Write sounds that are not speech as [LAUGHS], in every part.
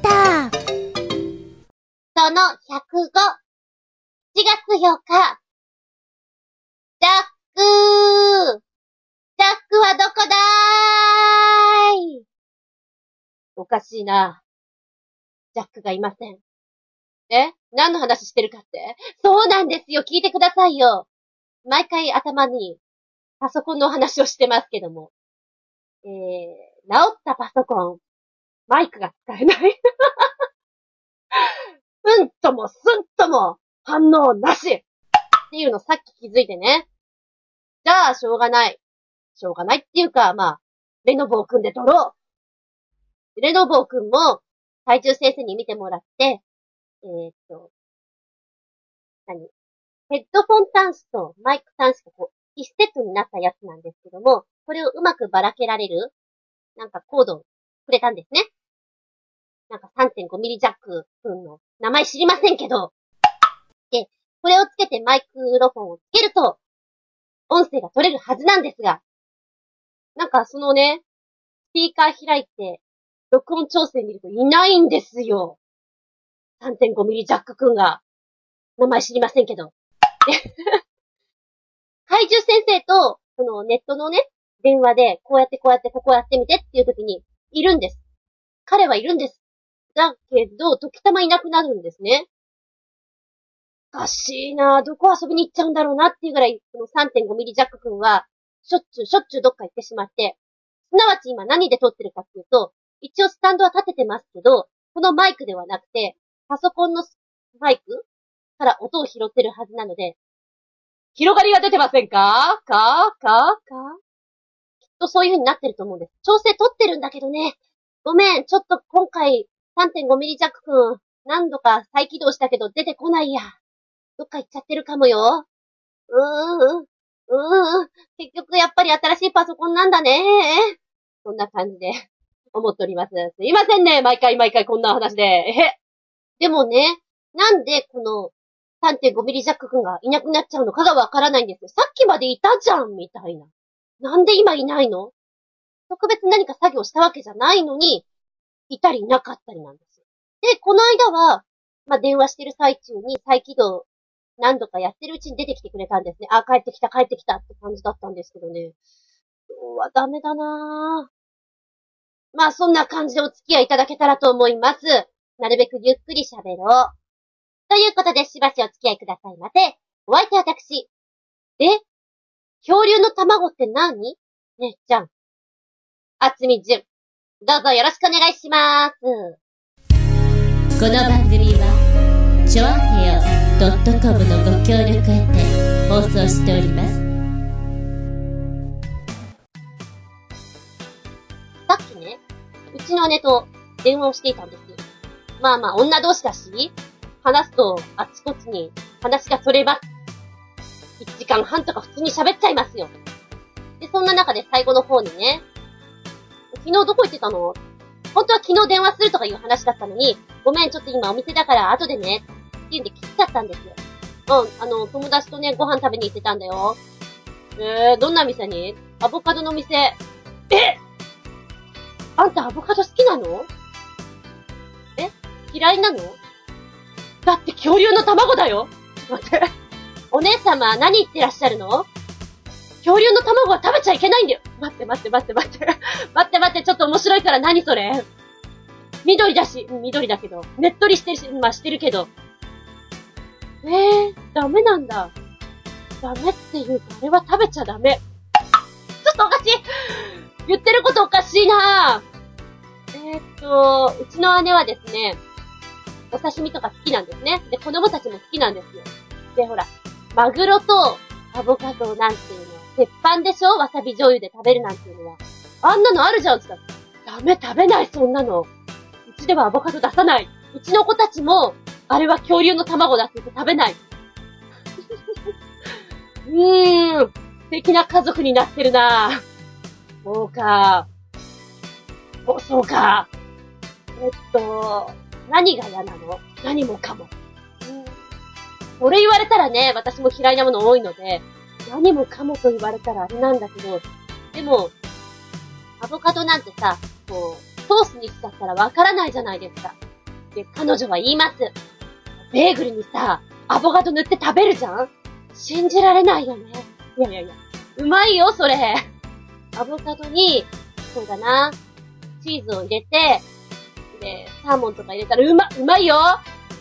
ータその105。7月4日。ジャックジャックはどこだーいおかしいな。ジャックがいません。え？何の話してるかって？そうなんですよ聞いてくださいよ毎回頭にパソコンの話をしてますけども。えー、治ったパソコン。マイクが使えない。[LAUGHS] うんともすんとも反応なしっていうのさっき気づいてね。じゃあ、しょうがない。しょうがないっていうか、まあ、レノボーくんで撮ろう。レノボーくんも、体重先生に見てもらって、えー、っと、何？ヘッドフォン端子とマイク端子がこう、1セットになったやつなんですけども、これをうまくばらけられる、なんかコードをくれたんですね。なんか3.5ミリジャックくんの名前知りませんけど、で、これをつけてマイクロフォンをつけると、音声が取れるはずなんですが、なんかそのね、スピーカー開いて、録音調整見るといないんですよ。3.5ミリジャックくんが。名前知りませんけど。怪獣先生と、そのネットのね、電話で、こうやってこうやってここやってみてっていう時に、いるんです。彼はいるんです。だけど、時たまいなくなるんですね。おかしいな。どこ遊びに行っちゃうんだろうなっていうぐらい、この3.5ミリジャック君は、しょっちゅうしょっちゅうどっか行ってしまって、すなわち今何で撮ってるかっていうと、一応スタンドは立ててますけど、このマイクではなくて、パソコンのマイクから音を拾ってるはずなので、広がりが出てませんか？か？か？か？きっとそういう風になってると思うんです。調整取ってるんだけどね。ごめん、ちょっと今回3.5ミリジャックくん、何度か再起動したけど出てこないや。どっか行っちゃってるかもよ。うーん、うーん、結局やっぱり新しいパソコンなんだね。そんな感じで思っております。すいませんね、毎回毎回こんな話で。えでもね、なんでこの3.5ミリジャックくんがいなくなっちゃうのかがわからないんですよ。さっきまでいたじゃん、みたいな。なんで今いないの？特別何か作業したわけじゃないのに、いたりなかったりなんですよ。で、この間は、まあ、電話してる最中に再起動何度かやってるうちに出てきてくれたんですね。あ、帰ってきた、帰ってきたって感じだったんですけどね。今日はダメだなぁ。まあ、そんな感じでお付き合いいただけたらと思います。なるべくゆっくり喋ろう。ということで、しばしお付き合いくださいませ。お相手は私。え？恐竜の卵って何？ねじゃん。あつみじゅん。どうぞよろしくお願いします。この番組は、ちょあへよ .com のご協力へて放送しております。さっきね、うちの姉と電話をしていたんですよ。まあまあ、女同士だし、話すとあちこちに話がそれます。1時間半とか普通に喋っちゃいますよ。で、そんな中で最後の方にね、昨日どこ行ってたの？本当は昨日電話するとかいう話だったのに、ごめん、ちょっと今お店だから後でね、って言うんで切っちゃったんですよ。うん、あの、友達とね、ご飯食べに行ってたんだよ。えー、どんな店に？アボカドの店。え？あんたアボカド好きなの？え？嫌いなの？だって恐竜の卵だよ待って。お姉様、何言ってらっしゃるの？恐竜の卵は食べちゃいけないんだよ。待って待って待って待って。待って [LAUGHS] 待って、ちょっと面白いから何それ？緑だし、緑だけど、ねっとりしてるし、まあしてるけど。えー、ダメなんだ。ダメっていうか、あれは食べちゃダメ。ちょっとおかしい言ってることおかしいなえー、っと、うちの姉はですね、お刺身とか好きなんですね。で、子供たちも好きなんですよ。で、ほら、マグロとアボカドなんていう、鉄板でしょ？わさび醤油で食べるなんていうのは。あんなのあるじゃんって言ったら、ダメ食べない、そんなの。うちではアボカド出さない。うちの子たちも、あれは恐竜の卵だって言って食べない。うーん、素敵な家族になってるなそうか。お、そうか。えっと、何が嫌なの？何もかも。うんそれ言われたらね、私も嫌いなもの多いので、何もかもと言われたらあれなんだけど、でも、アボカドなんてさ、こう、ソースにしちゃったらわからないじゃないですか。で、彼女は言います。ベーグルにさ、アボカド塗って食べるじゃん？信じられないよね。いやいやいや、うまいよ、それ。アボカドに、そうだな、チーズを入れて、で、サーモンとか入れたらうま、うまいよ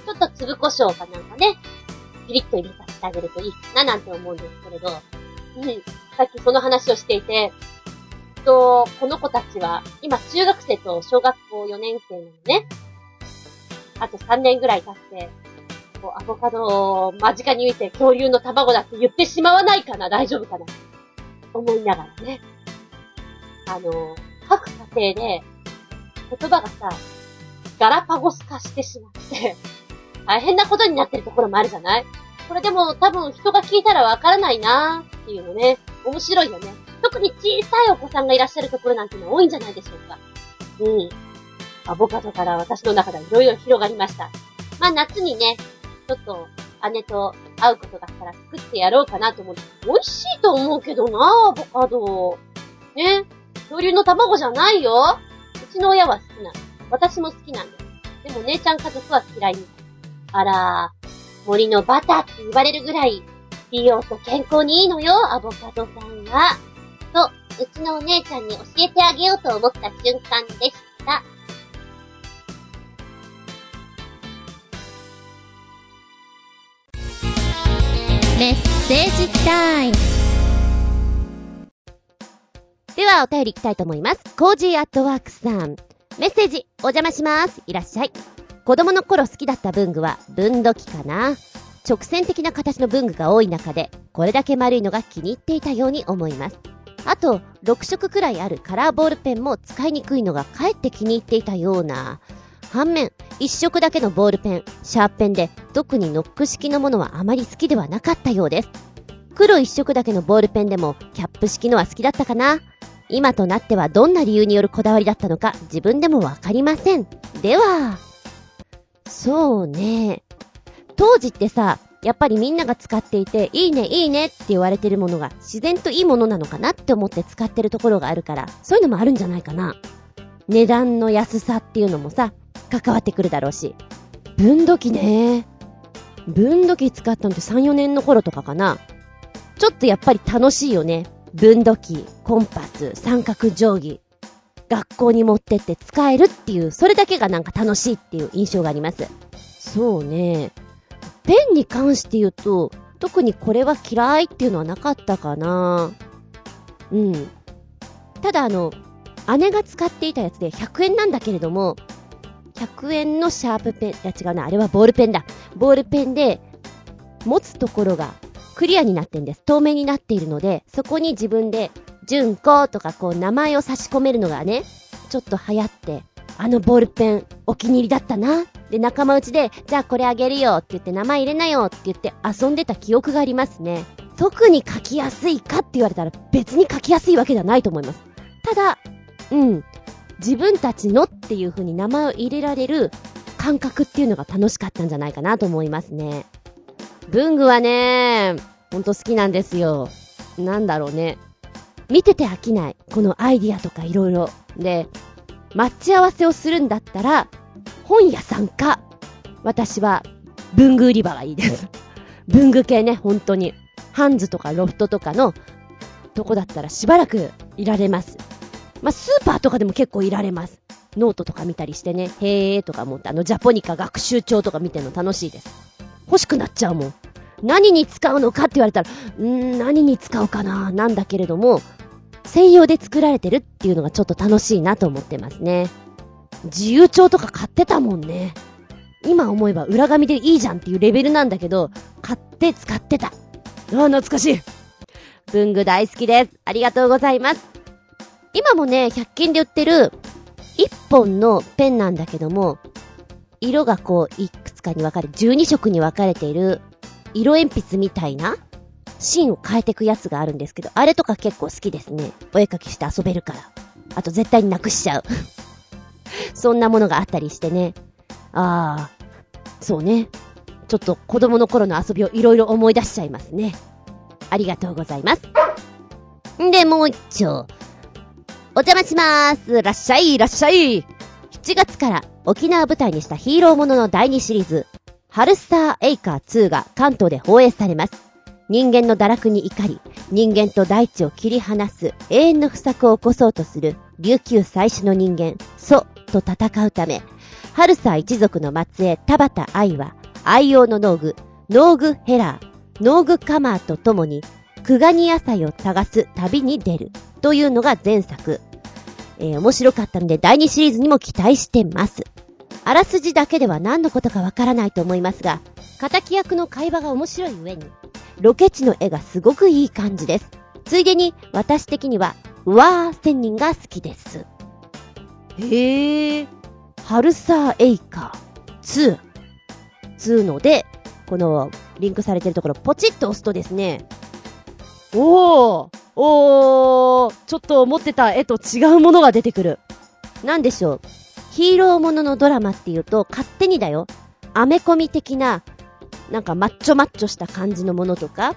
ちょっと粒胡椒かなんかね、ピリッと入れさせてあげるといいかななんて思うんですけれど、うん、さっきその話をしていて、と、この子たちは、今中学生と小学校4年生なのね。あと3年ぐらい経って、こう、アボカドを間近に見て恐竜の卵だって言ってしまわないかな？大丈夫かな？思いながらね。あの、各家庭で、言葉がさ、ガラパゴス化してしまって大変なことになってるところもあるじゃない？これでも多分人が聞いたらわからないなーっていうのね、面白いよね。特に小さいお子さんがいらっしゃるところなんての多いんじゃないでしょうか。うん。アボカドから私の中でいろいろ広がりました。まあ夏にね、ちょっと姉と会うことがあったら作ってやろうかなと思って。美味しいと思うけどなアボカド。ね。恐竜の卵じゃないよ。うちの親は好きなの。私も好きなんです。でも姉ちゃん家族は嫌いみたい。あら、森のバターって言われるぐらい、美容と健康にいいのよ、アボカドさんは。と、うちのお姉ちゃんに教えてあげようと思った瞬間でした。メッセージタイム。では、お便り行きたいと思います。コージーアットワークさん。メッセージ、お邪魔します。いらっしゃい。子供の頃好きだった文具は文土器かな。直線的な形の文具が多い中で、これだけ丸いのが気に入っていたように思います。あと、6色くらいあるカラーボールペンも使いにくいのがかえって気に入っていたような。反面、1色だけのボールペン、シャーペンで、特にノック式のものはあまり好きではなかったようです。黒1色だけのボールペンでも、キャップ式のは好きだったかな。今となってはどんな理由によるこだわりだったのか自分でもわかりません。では、そうね。当時ってさ、やっぱりみんなが使っていて、いいね、いいねって言われてるものが自然といいものなのかなって思って使ってるところがあるから、そういうのもあるんじゃないかな。値段の安さっていうのもさ、関わってくるだろうし。分度器ね。分度器使ったのって3、4年の頃とかかな。ちょっとやっぱり楽しいよね。分度器、コンパス、三角定規。学校に持ってって使えるっていう、それだけがなんか楽しいっていう印象があります。そうね。ペンに関して言うと、特にこれは嫌いっていうのはなかったかな。うん。ただあの、姉が使っていたやつで100円なんだけれども、100円のシャープペン、いや違うな、あれはボールペンだ。ボールペンで、持つところがクリアになってんです。透明になっているので、そこに自分で、純子とかこう名前を差し込めるのがね、ちょっと流行って、あのボールペンお気に入りだったな。で、仲間内で、じゃあこれあげるよって言って名前入れなよって言って遊んでた記憶がありますね。特に書きやすいかって言われたら別に書きやすいわけではないと思います。ただ、うん。自分たちのっていう風に名前を入れられる感覚っていうのが楽しかったんじゃないかなと思いますね。文具はね、ほんと好きなんですよ。なんだろうね。見てて飽きない。このアイディアとかいろいろ。で、待ち合わせをするんだったら、本屋さんか、私は文具売り場がいいです。文具系ね、本当に。ハンズとかロフトとかのとこだったらしばらくいられます。まあ、スーパーとかでも結構いられます。ノートとか見たりしてね、へーとか思って、あの、ジャポニカ学習帳とか見てるの楽しいです。欲しくなっちゃうもん。何に使うのかって言われたら、うーん、何に使うかななんだけれども、専用で作られてるっていうのがちょっと楽しいなと思ってますね。自由帳とか買ってたもんね。今思えば裏紙でいいじゃんっていうレベルなんだけど、買って使ってた。ああ、懐かしい。文具大好きです。ありがとうございます。今もね、100均で売ってる1本のペンなんだけども、色がこう、いくつかに分かれ、12色に分かれている色鉛筆みたいな芯を変えていくやつがあるんですけど、あれとか結構好きですね。お絵かきして遊べるから。あと絶対になくしちゃう。[LAUGHS] そんなものがあったりしてね。ああ、そうね。ちょっと子供の頃の遊びをいろいろ思い出しちゃいますね。ありがとうございます。んで、もう一丁。お邪魔しまーす。らっしゃい、らっしゃい。一7月から沖縄舞台にしたヒーローものの第2シリーズ、ハルスターエイカー2が関東で放映されます。人間の堕落に怒り、人間と大地を切り離す永遠の不作を起こそうとする琉球最初の人間、ソと戦うため、ハルサー一族の末裔田畑愛は、愛用の農具、農具ヘラー、農具カマーと共に、クガニ野菜を探す旅に出るというのが前作。えー、面白かったので第2シリーズにも期待してます。あらすじだけでは何のことかわからないと思いますが、仇役の会話が面白い上に、ロケ地の絵がすごくいい感じです。ついでに、私的には、うわー仙人が好きです。へー。ハルサーエイカー2。2ので、このリンクされてるところポチッと押すとですね、おーおーちょっと思ってた絵と違うものが出てくる。なんでしょう。ヒーローもののドラマっていうと、勝手にだよ。アメコミ的ななんかマッチョマッチョした感じのものとか、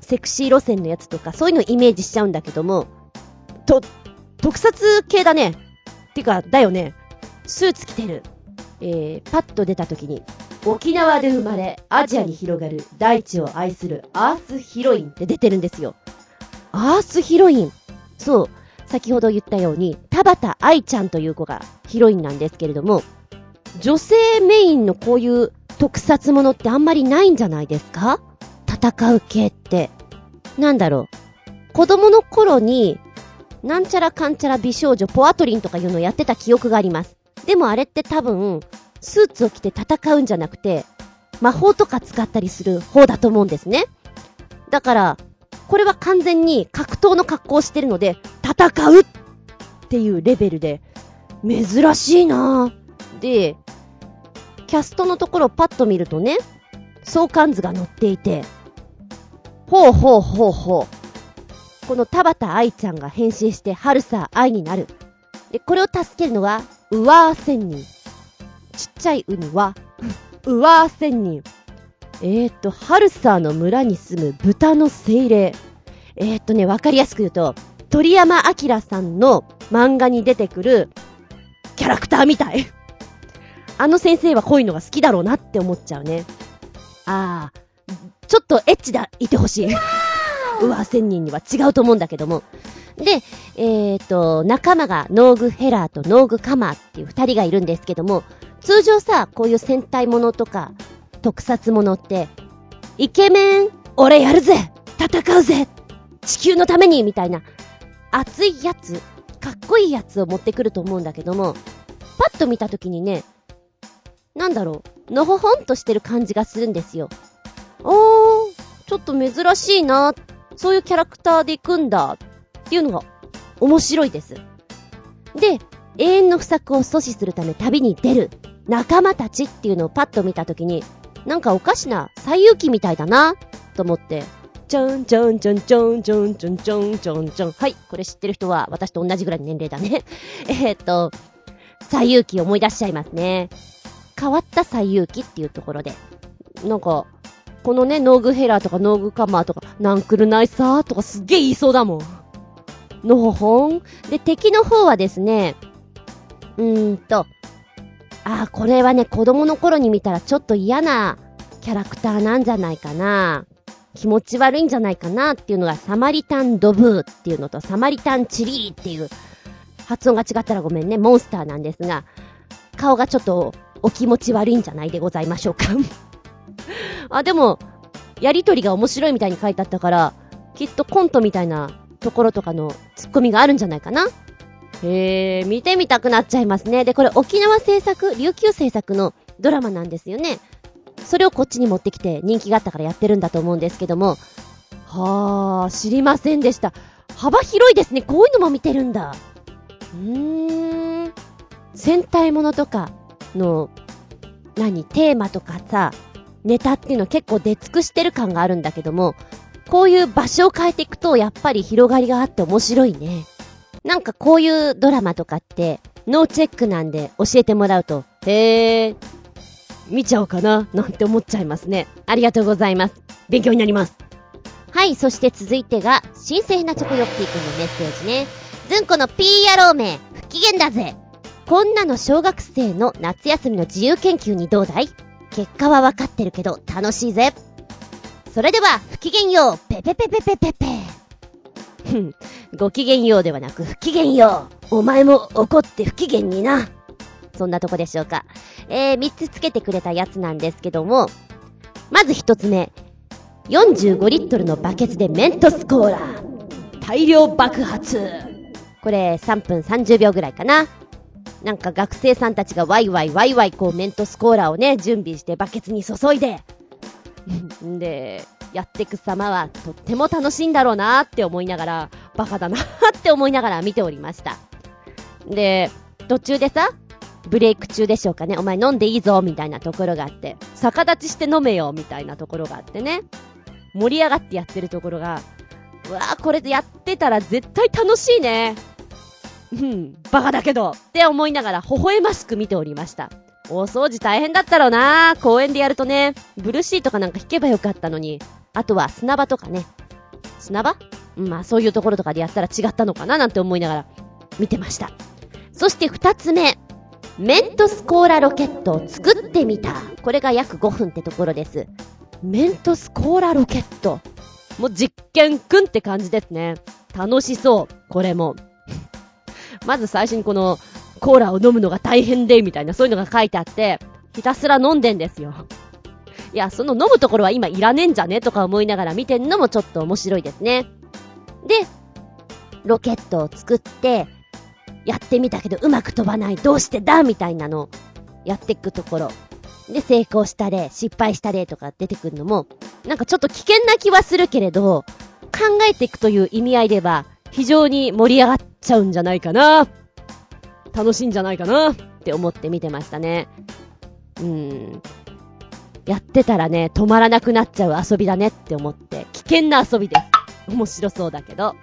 セクシー路線のやつとか、そういうのをイメージしちゃうんだけども、と、特撮系だね。てか、だよね。スーツ着てる。えー、パッと出た時に、沖縄で生まれ、アジアに広がる大地を愛するアースヒロインって出てるんですよ。アースヒロイン。そう。先ほど言ったように、田畑愛ちゃんという子がヒロインなんですけれども、女性メインのこういう特撮ものってあんまりないんじゃないですか？戦う系って。なんだろう。子供の頃に、なんちゃらかんちゃら美少女ポアトリンとかいうのをやってた記憶があります。でもあれって多分、スーツを着て戦うんじゃなくて、魔法とか使ったりする方だと思うんですね。だから、これは完全に格闘の格好をしてるので、戦うっていうレベルで、珍しいなぁ。で、キャストのところをパッと見るとね、相関図が載っていて、ほうほうほうほう。この田畑愛ちゃんが変身してハルサー愛になる。で、これを助けるのは、ウワー仙人。ちっちゃいウには、ウワー仙人。えーと、ハルサーの村に住む豚の精霊。えーとね、わかりやすく言うと、鳥山明さんの漫画に出てくるキャラクターみたい。あの先生はこういうのが好きだろうなって思っちゃうね。ああ、ちょっとエッチでいてほしい。うわ、千人には違うと思うんだけども。で、えっ、ー、と、仲間がノーグヘラーとノーグカマーっていう二人がいるんですけども、通常さ、こういう戦隊ものとか、特撮ものって、イケメン、俺やるぜ戦うぜ地球のためにみたいな、熱いやつ、かっこいいやつを持ってくると思うんだけども、パッと見たときにね、なんだろう、のほほんとしてる感じがするんですよ。おー、ちょっと珍しいな、そういうキャラクターで行くんだ、っていうのが面白いです。で、永遠の不作を阻止するため旅に出る仲間たちっていうのをパッと見たときに、なんかおかしな最遊記みたいだな、と思って、ちょんちょんちょんちょんちょんちょんちょんちょんちょん。はい、これ知ってる人は私と同じぐらいの年齢だね。[LAUGHS] えっと、最遊記思い出しちゃいますね。変わった最遊記っていうところで。なんか、このね、ノーグヘラーとかノーグカマーとか、ナンクルナイサーとかすっげえ言いそうだもん。のほほん。で、敵の方はですね、うーんと、ああ、これはね、子供の頃に見たらちょっと嫌なキャラクターなんじゃないかな。気持ち悪いんじゃないかなっていうのがサマリタンドブーっていうのとサマリタンチリーっていう発音が違ったらごめんね、モンスターなんですが、顔がちょっとお気持ち悪いんじゃないでございましょうか。[LAUGHS] あ、でも、やりとりが面白いみたいに書いてあったから、きっとコントみたいなところとかのツッコミがあるんじゃないかな。へえ、見てみたくなっちゃいますね。で、これ沖縄制作、琉球制作のドラマなんですよね。それをこっちに持ってきて人気があったからやってるんだと思うんですけども。はあ、知りませんでした。幅広いですね。こういうのも見てるんだ。うーん。戦隊ものとか、の、何、テーマとかさ、ネタっていうの結構出尽くしてる感があるんだけども、こういう場所を変えていくとやっぱり広がりがあって面白いね。なんかこういうドラマとかって、ノーチェックなんで教えてもらうと、へー、見ちゃおうかな、なんて思っちゃいますね。ありがとうございます。勉強になります。はい、そして続いてが、新鮮なチョコヨッピーくんのメッセージね。ずんこのピー野郎め、不機嫌だぜ。こんなの小学生の夏休みの自由研究にどうだい？結果はわかってるけど楽しいぜ。それでは、不機嫌よう、ペペペペペペペ。ふん、ご機嫌ようではなく不機嫌よう。お前も怒って不機嫌にな。そんなとこでしょうか。えー、3つつけてくれたやつなんですけども、まず1つ目。45リットルのバケツでメントスコーラ。大量爆発。これ3分30秒ぐらいかな。なんか学生さんたちがワイワイワイワイこうメントスコーラをね、準備してバケツに注いで、ん [LAUGHS] で、やってく様はとっても楽しいんだろうなって思いながら、バカだなって思いながら見ておりました。で、途中でさ、ブレイク中でしょうかね。お前飲んでいいぞみたいなところがあって、逆立ちして飲めよみたいなところがあってね。盛り上がってやってるところが、うわぁ、これやってたら絶対楽しいね。うん、バカだけどって思いながら微笑ましく見ておりました。大掃除大変だったろうな公園でやるとね、ブルーシートかなんか引けばよかったのに、あとは砂場とかね。砂場？まあそういうところとかでやったら違ったのかななんて思いながら見てました。そして二つ目。メントスコーラロケットを作ってみた。これが約5分ってところです。メントスコーラロケット。もう実験くんって感じですね。楽しそう。これも。[LAUGHS] まず最初にこのコーラを飲むのが大変で、みたいなそういうのが書いてあって、ひたすら飲んでんですよ。いや、その飲むところは今いらねえんじゃねとか思いながら見てんのもちょっと面白いですね。で、ロケットを作って、やってみたけどうまく飛ばない、どうしてだみたいなのやっていくところ。で、成功した例、失敗した例とか出てくるのも、なんかちょっと危険な気はするけれど、考えていくという意味合いでは、非常に盛り上がっちゃうんじゃないかな。楽しいんじゃないかなって思って見てましたね。うん。やってたらね、止まらなくなっちゃう遊びだねって思って、危険な遊びです。面白そうだけど。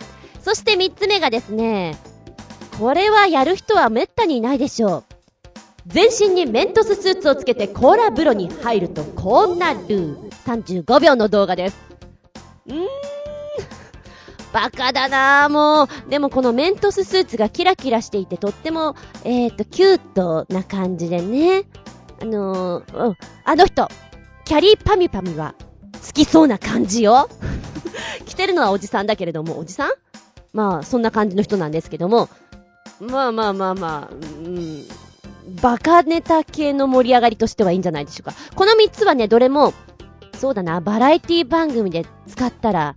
そして三つ目がですね、これはやる人は滅多にいないでしょう。全身にメントススーツをつけてコーラ風呂に入るとこうなる。35秒の動画です。うーん。バカだなぁ、もう。でもこのメントススーツがキラキラしていてとっても、えっ、ー、と、キュートな感じでね。あのー、うん。あの人、キャリーパミパミは好きそうな感じよ。[LAUGHS] 着てるのはおじさんだけれども、おじさんまあ、そんな感じの人なんですけども。まあまあまあまあ、うん。バカネタ系の盛り上がりとしてはいいんじゃないでしょうか。この3つはね、どれも、そうだな、バラエティ番組で使ったら、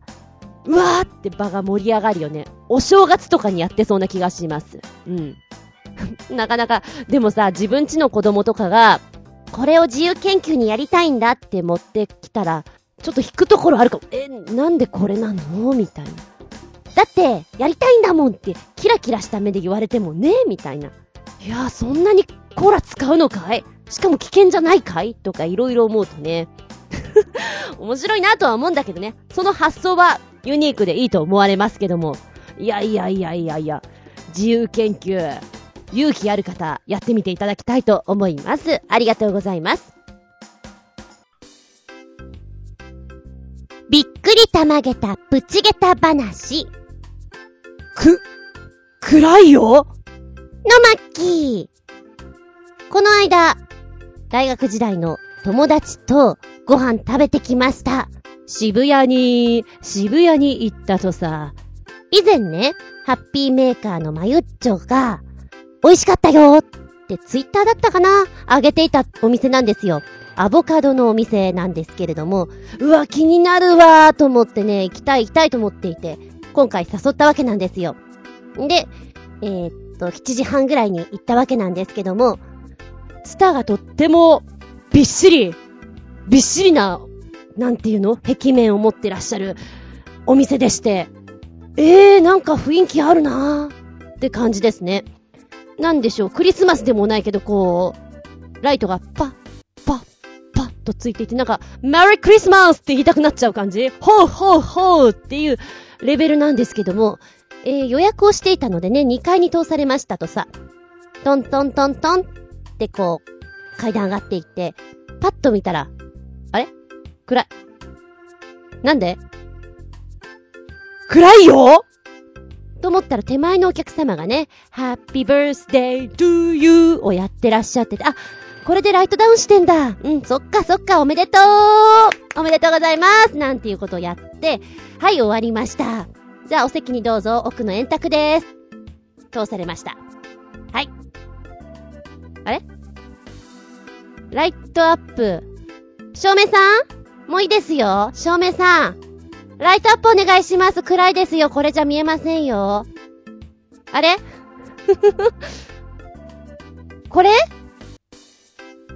うわーって場が盛り上がるよね。お正月とかにやってそうな気がします。うん。[LAUGHS] なかなか、でもさ、自分ちの子供とかが、これを自由研究にやりたいんだって持ってきたら、ちょっと引くところあるかも。え、なんでこれなの？みたいな。だって、やりたいんだもんって、キラキラした目で言われてもね？みたいな。いや、そんなにコーラ使うのかい？しかも危険じゃないかい？とかいろいろ思うとね。[LAUGHS] 面白いなとは思うんだけどね。その発想はユニークでいいと思われますけども。いやいやいやいやいや、自由研究、勇気ある方、やってみていただきたいと思います。ありがとうございます。びっくりたまげたプチゲタ話。く、暗いよ？のまっきー。この間、大学時代の友達とご飯食べてきました。渋谷に、渋谷に行ったとさ。以前ね、ハッピーメーカーのまゆっちょが、美味しかったよってツイッターだったかな？あげていたお店なんですよ。アボカドのお店なんですけれども、うわ、気になるわーと思ってね、行きたい行きたいと思っていて、今回誘ったわけなんですよ。で、えー、っと、7時半ぐらいに行ったわけなんですけども、ツターがとっても、びっしり、びっしりななんていうの？壁面を持ってらっしゃるお店でして、えー、なんか雰囲気あるなーって感じですね。なんでしょう、クリスマスでもないけど、こう、ライトがパッ、パッ、パッとついていて、なんか、メリークリスマスって言いたくなっちゃう感じ？ほうほうほうっていうレベルなんですけども、えー、予約をしていたのでね、2階に通されましたとさ、トントントントンってこう、階段上がっていって、パッと見たら、あれ？暗い。なんで？暗いよ？と思ったら手前のお客様がね、Happy Birthday to you をやってらっしゃってて、あ、これでライトダウンしてんだ。うん、そっかそっか、おめでとうおめでとうございますなんていうことをやって、はい、終わりました。じゃあお席にどうぞ、奥の円卓です。通されました。はい。あれ？ライトアップ。照明さん？もういいですよ。照明さん。ライトアップお願いします。暗いですよ。これじゃ見えませんよ。あれ？[LAUGHS] これ？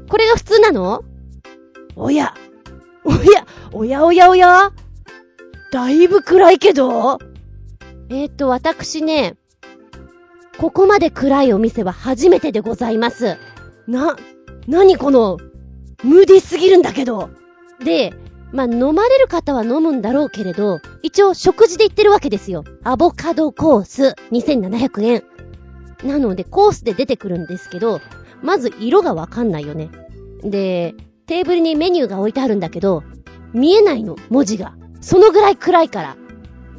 これが普通なの？おや。おや、おやおやおやだいぶ暗いけどえー、っと、私ね、ここまで暗いお店は初めてでございます。な、なにこの、ムーディーすぎるんだけど。で、まあ、飲まれる方は飲むんだろうけれど、一応食事で言ってるわけですよ。アボカドコース、2700円。なので、コースで出てくるんですけど、まず色がわかんないよね。で、テーブルにメニューが置いてあるんだけど、見えないの、文字が。そのぐらい暗いから。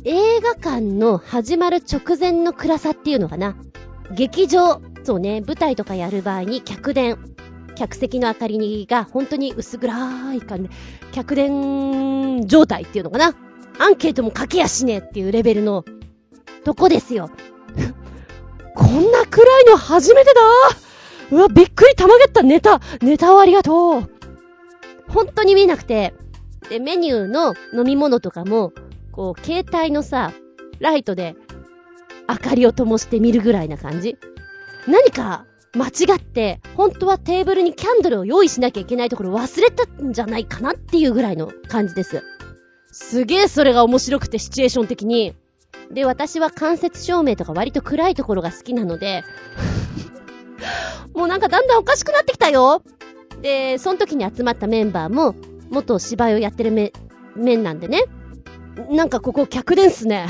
映画館の始まる直前の暗さっていうのかな。劇場、そうね、舞台とかやる場合に客電、客席の明かりが本当に薄暗い感じ。客電状態っていうのかな。アンケートも書けやしねえっていうレベルのとこですよ。[LAUGHS] こんな暗いの初めてだうわ、びっくりたまげったネタ、ネタをありがとう。本当に見えなくて、で、メニューの飲み物とかも、こう、携帯のさ、ライトで明かりを灯して見るぐらいな感じ。何か間違って、本当はテーブルにキャンドルを用意しなきゃいけないところ忘れたんじゃないかなっていうぐらいの感じです。すげえそれが面白くてシチュエーション的に。で、私は間接照明とか割と暗いところが好きなので [LAUGHS] もうなんかだんだんおかしくなってきたよで、その時に集まったメンバーも、元芝居をやってるめ、面なんでね。なんかここ客電っすね。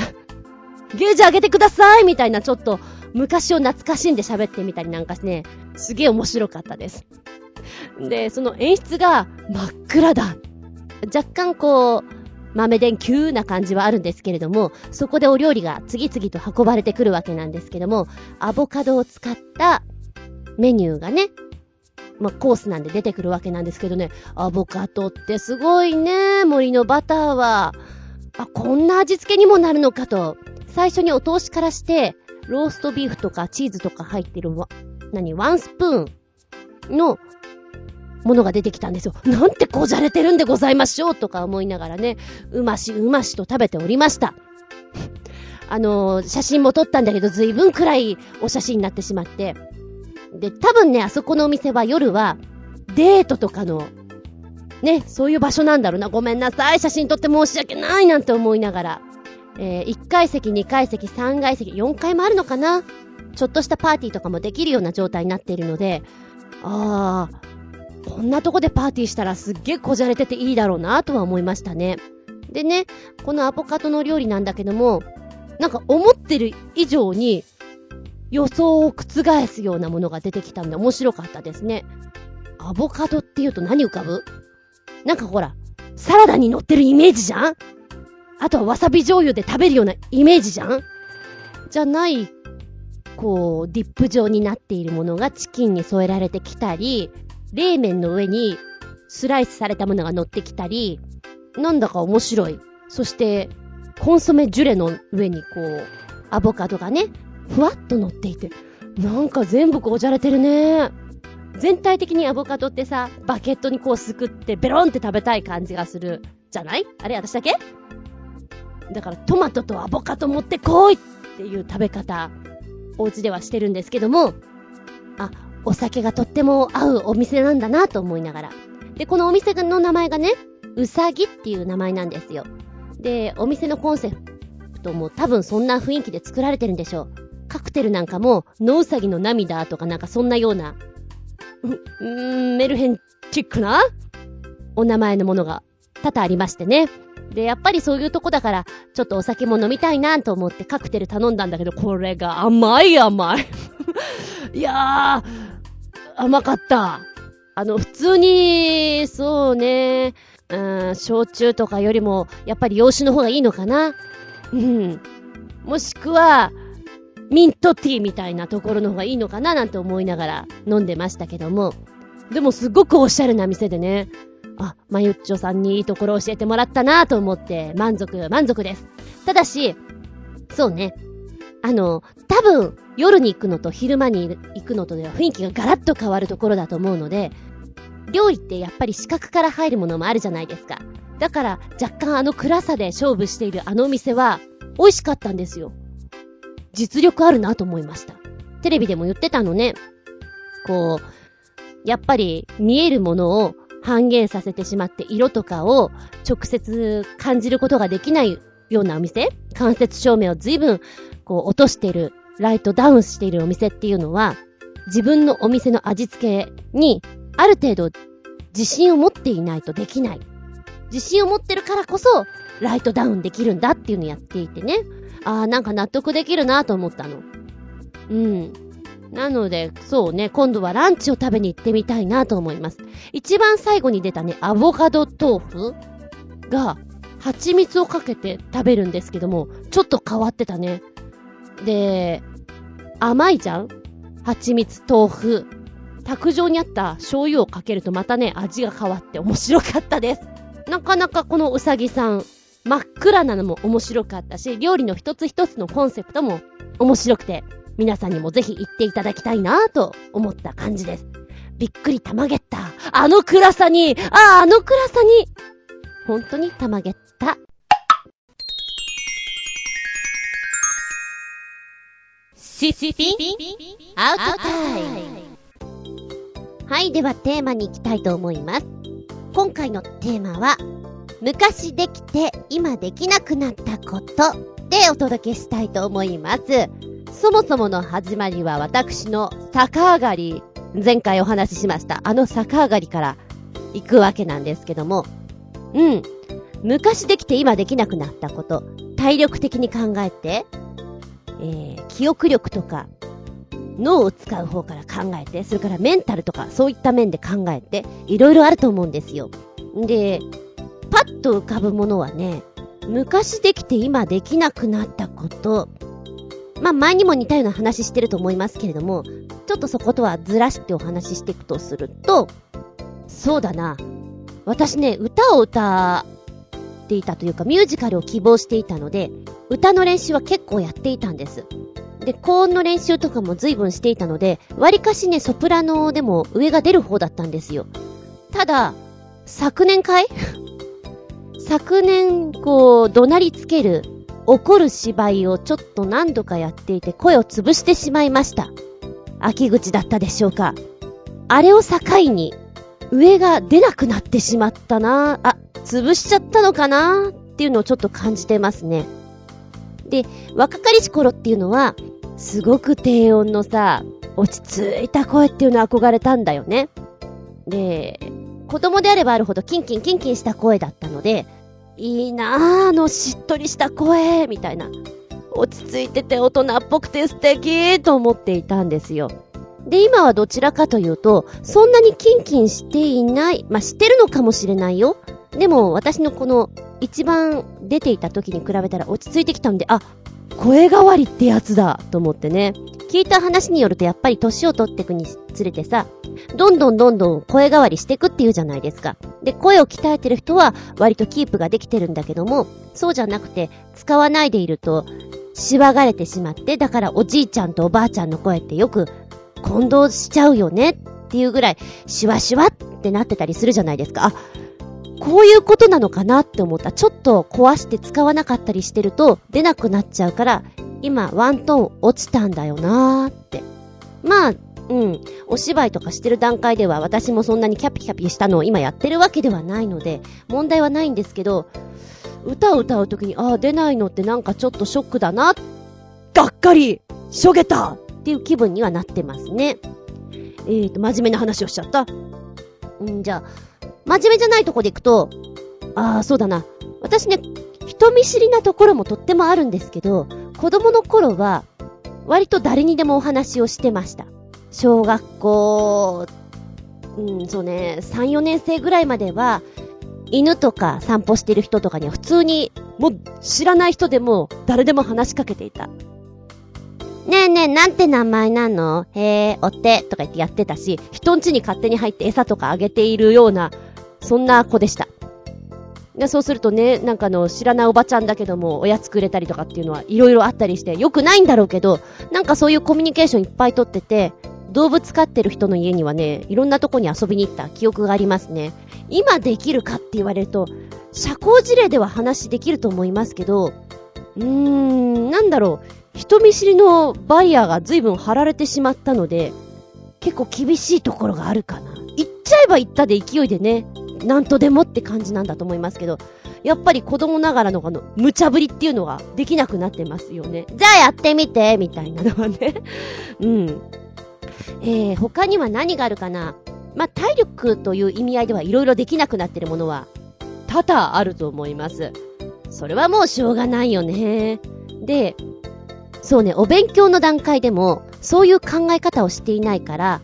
ゲージ上げてくださいみたいなちょっと昔を懐かしんで喋ってみたりなんかね、すげえ面白かったです。で、その演出が真っ暗だ。若干こう、豆電球な感じはあるんですけれども、そこでお料理が次々と運ばれてくるわけなんですけども、アボカドを使ったメニューがね、まあ、コースなんで出てくるわけなんですけどね、アボカドってすごいね、森のバターは。あ、こんな味付けにもなるのかと。最初にお通しからして、ローストビーフとかチーズとか入ってるわ、何、ワンスプーンのものが出てきたんですよ。なんてこじゃれてるんでございましょうとか思いながらね、うましうましと食べておりました。あのー、写真も撮ったんだけど、ずいぶん暗いお写真になってしまって。で、多分ね、あそこのお店は夜は、デートとかの、ね、そういう場所なんだろうな。ごめんなさい。写真撮って申し訳ないなんて思いながら。えー、1階席、2階席、3階席、4階もあるのかな？ちょっとしたパーティーとかもできるような状態になっているので、あー、こんなとこでパーティーしたらすっげえこじゃれてていいだろうなとは思いましたね。でね、このアボカドの料理なんだけども、なんか思ってる以上に予想を覆すようなものが出てきたんで面白かったですね。アボカドって言うと何浮かぶ？なんかほら、サラダに乗ってるイメージじゃん？あとはわさび醤油で食べるようなイメージじゃん？じゃない、こう、ディップ状になっているものがチキンに添えられてきたり、冷麺の上にスライスされたものが乗ってきたり、なんだか面白い。そして、コンソメジュレの上にこう、アボカドがね、ふわっと乗っていて、なんか全部こうじゃれてるね。全体的にアボカドってさ、バケットにこうすくってベロンって食べたい感じがする。じゃない？あれ私だけ？だからトマトとアボカド持ってこいっていう食べ方、お家ではしてるんですけども、あ、お酒がとっても合うお店なんだなと思いながら。で、このお店の名前がね、うさぎっていう名前なんですよ。で、お店のコンセプトも多分そんな雰囲気で作られてるんでしょう。カクテルなんかも、ノウサギの涙とかなんかそんなような、うん、メルヘンチックなお名前のものが多々ありましてね。で、やっぱりそういうとこだから、ちょっとお酒も飲みたいなと思ってカクテル頼んだんだけど、これが甘い甘い。[LAUGHS] いやー、甘かった。あの、普通に、そうね、うん、焼酎とかよりも、やっぱり洋酒の方がいいのかな。うん。もしくは、ミントティーみたいなところの方がいいのかななんて思いながら飲んでましたけども。でもすごくおしゃれな店でね。あ、まゆっちょさんにいいところ教えてもらったなと思って満足、満足です。ただし、そうね。あの、多分、夜に行くのと昼間に行くのとでは雰囲気がガラッと変わるところだと思うので、料理ってやっぱり視覚から入るものもあるじゃないですか。だから若干あの暗さで勝負しているあのお店は美味しかったんですよ。実力あるなと思いました。テレビでも言ってたのね。こう、やっぱり見えるものを半減させてしまって色とかを直接感じることができないようなお店間接照明を随分こう落としてる、ライトダウンしているお店っていうのは自分のお店の味付けにある程度自信を持っていないとできない。自信を持ってるからこそ、ライトダウンできるんだっていうのをやっていてね。ああ、なんか納得できるなと思ったの。うん。なので、そうね、今度はランチを食べに行ってみたいなと思います。一番最後に出たね、アボカド豆腐が、蜂蜜をかけて食べるんですけども、ちょっと変わってたね。で、甘いじゃん？蜂蜜豆腐。卓上にあった醤油をかけるとまたね、味が変わって面白かったです。なかなかこのうさぎさん、真っ暗なのも面白かったし、料理の一つ一つのコンセプトも面白くて、皆さんにもぜひ行っていただきたいなぁと思った感じです。びっくりたまげった。あの暗さに、ああ、あの暗さに、本当にたまげった。シシピン？アウトタイムはい、ではテーマに行きたいと思います。今回のテーマは、昔できて今できなくなったことでお届けしたいと思います。そもそもの始まりは私の逆上がり、前回お話ししました。あの逆上がりから行くわけなんですけども、うん。昔できて今できなくなったこと、体力的に考えて、えー、記憶力とか、脳を使う方から考えて、それからメンタルとかそういった面で考えて、いろいろあると思うんですよ。で、パッと浮かぶものはね、昔できて今できなくなったこと。まあ、前にも似たような話してると思いますけれども、ちょっとそことはずらしてお話ししていくとすると、そうだな。私ね、歌を歌っていたというか、ミュージカルを希望していたので、歌の練習は結構やっていたんです。で、高音の練習とかも随分していたので、割かしね、ソプラノでも上が出る方だったんですよ。ただ、昨年かい？[LAUGHS] 昨年、こう、怒鳴りつける、怒る芝居をちょっと何度かやっていて声を潰してしまいました。秋口だったでしょうか。あれを境に、上が出なくなってしまったなあ、潰しちゃったのかなっていうのをちょっと感じてますね。で、若かりし頃っていうのは、すごく低音のさ、落ち着いた声っていうの憧れたんだよね。で、子供であればあるほどキンキンキンキンした声だったので、いいなぁ、あのしっとりした声、みたいな。落ち着いてて大人っぽくて素敵と思っていたんですよ。で、今はどちらかというと、そんなにキンキンしていない。まあ、してるのかもしれないよ。でも、私のこの、一番出ていた時に比べたら落ち着いてきたんで、あ、声変わりってやつだと思ってね。聞いた話によるとやっぱり年を取っていくにつれてさ、どんどんどんどん声変わりしていくっていうじゃないですか。で、声を鍛えてる人は割とキープができてるんだけども、そうじゃなくて使わないでいると、しわがれてしまって、だからおじいちゃんとおばあちゃんの声ってよく混同しちゃうよねっていうぐらい、シュワシュワってなってたりするじゃないですか。あ、こういうことなのかなって思った。ちょっと壊して使わなかったりしてると出なくなっちゃうから、今ワントーン落ちたんだよなーって。まあ、うん。お芝居とかしてる段階では私もそんなにキャピキャピしたのを今やってるわけではないので、問題はないんですけど、歌を歌うときに、ああ、出ないのってなんかちょっとショックだな。がっかりしょげたっていう気分にはなってますね。えーと、真面目な話をしちゃった。んじゃあ、真面目じゃないとこで行くと、ああ、そうだな。私ね、人見知りなところもとってもあるんですけど、子供の頃は、割と誰にでもお話をしてました。小学校、うん、そうね、3、4年生ぐらいまでは、犬とか散歩してる人とかには普通に、もう知らない人でも誰でも話しかけていた。ねえねえ、なんて名前なの？へえ、お手とか言ってやってたし、人ん家に勝手に入って餌とかあげているような、そんな子でした。で、そうするとね、なんかの知らないおばちゃんだけども、おやつくれたりとかっていうのはいろいろあったりして、よくないんだろうけど、なんかそういうコミュニケーションいっぱいとってて、動物飼ってる人の家にはね、いろんなとこに遊びに行った記憶がありますね。今できるかって言われると、社交辞令では話できると思いますけど、うーん、なんだろう、人見知りのバイヤーが随分張られてしまったので、結構厳しいところがあるかな。行っちゃえば行ったで勢いでね、なんとでもって感じなんだと思いますけど、やっぱり子供ながらのあの、無茶ぶりっていうのができなくなってますよね。じゃあやってみてみたいなのはね。[LAUGHS] うん。えー、他には何があるかなまあ、体力という意味合いではいろいろできなくなってるものは、多々あると思います。それはもうしょうがないよね。で、そうね、お勉強の段階でも、そういう考え方をしていないから、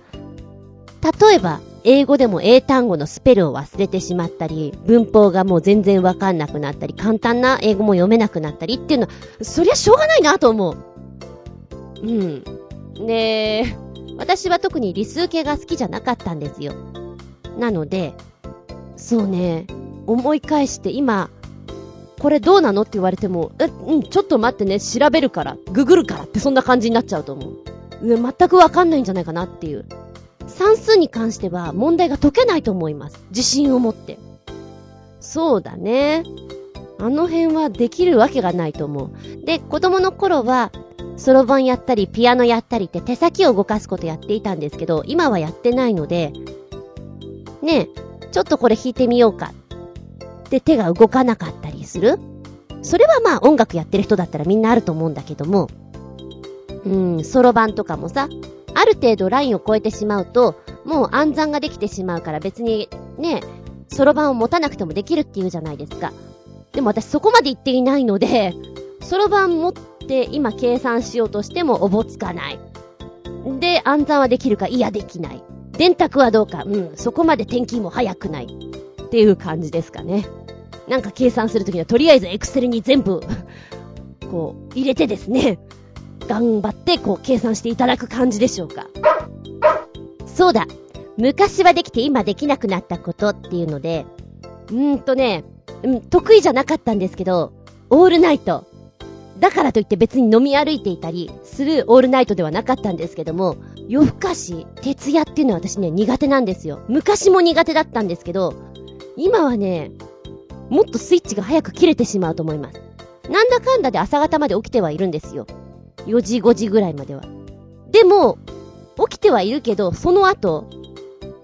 例えば、英語でも英単語のスペルを忘れてしまったり、文法がもう全然わかんなくなったり、簡単な英語も読めなくなったりっていうのは、そりゃしょうがないなと思う。うん。で、私は特に理数系が好きじゃなかったんですよ。なので、そうね、思い返して今、これどうなのって言われても、え、うん、ちょっと待ってね、調べるから、ググるからってそんな感じになっちゃうと思う。全くわかんないんじゃないかなっていう。算数に関しては問題が解けないと思います。自信を持って。そうだね。あの辺はできるわけがないと思う。で、子供の頃は、そろばんやったり、ピアノやったりって手先を動かすことやっていたんですけど、今はやってないので、ねえ、ちょっとこれ弾いてみようか。って手が動かなかったりするそれはまあ音楽やってる人だったらみんなあると思うんだけども、うん、そろばんとかもさ、ある程度ラインを超えてしまうと、もう暗算ができてしまうから別に、ね、そろばんを持たなくてもできるっていうじゃないですか。でも私そこまで言っていないので、[LAUGHS] そろばん持って今計算しようとしてもおぼつかない。で、暗算はできるかいやできない。電卓はどうかうん、そこまで転勤も早くない。っていう感じですかね。なんか計算するときにはとりあえずエクセルに全部 [LAUGHS] こう、入れてですね、頑張ってこう計算していただく感じでしょうか。そうだ。昔はできて今できなくなったことっていうので、うーんとね、うん、得意じゃなかったんですけど、オールナイト。だからといって別に飲み歩いていたりするオールナイトではなかったんですけども、夜更かし、徹夜っていうのは私ね、苦手なんですよ。昔も苦手だったんですけど、今はね、もっとスイッチが早く切れてしまうと思います。なんだかんだで朝方まで起きてはいるんですよ。4時5時ぐらいまでは。でも、起きてはいるけど、その後、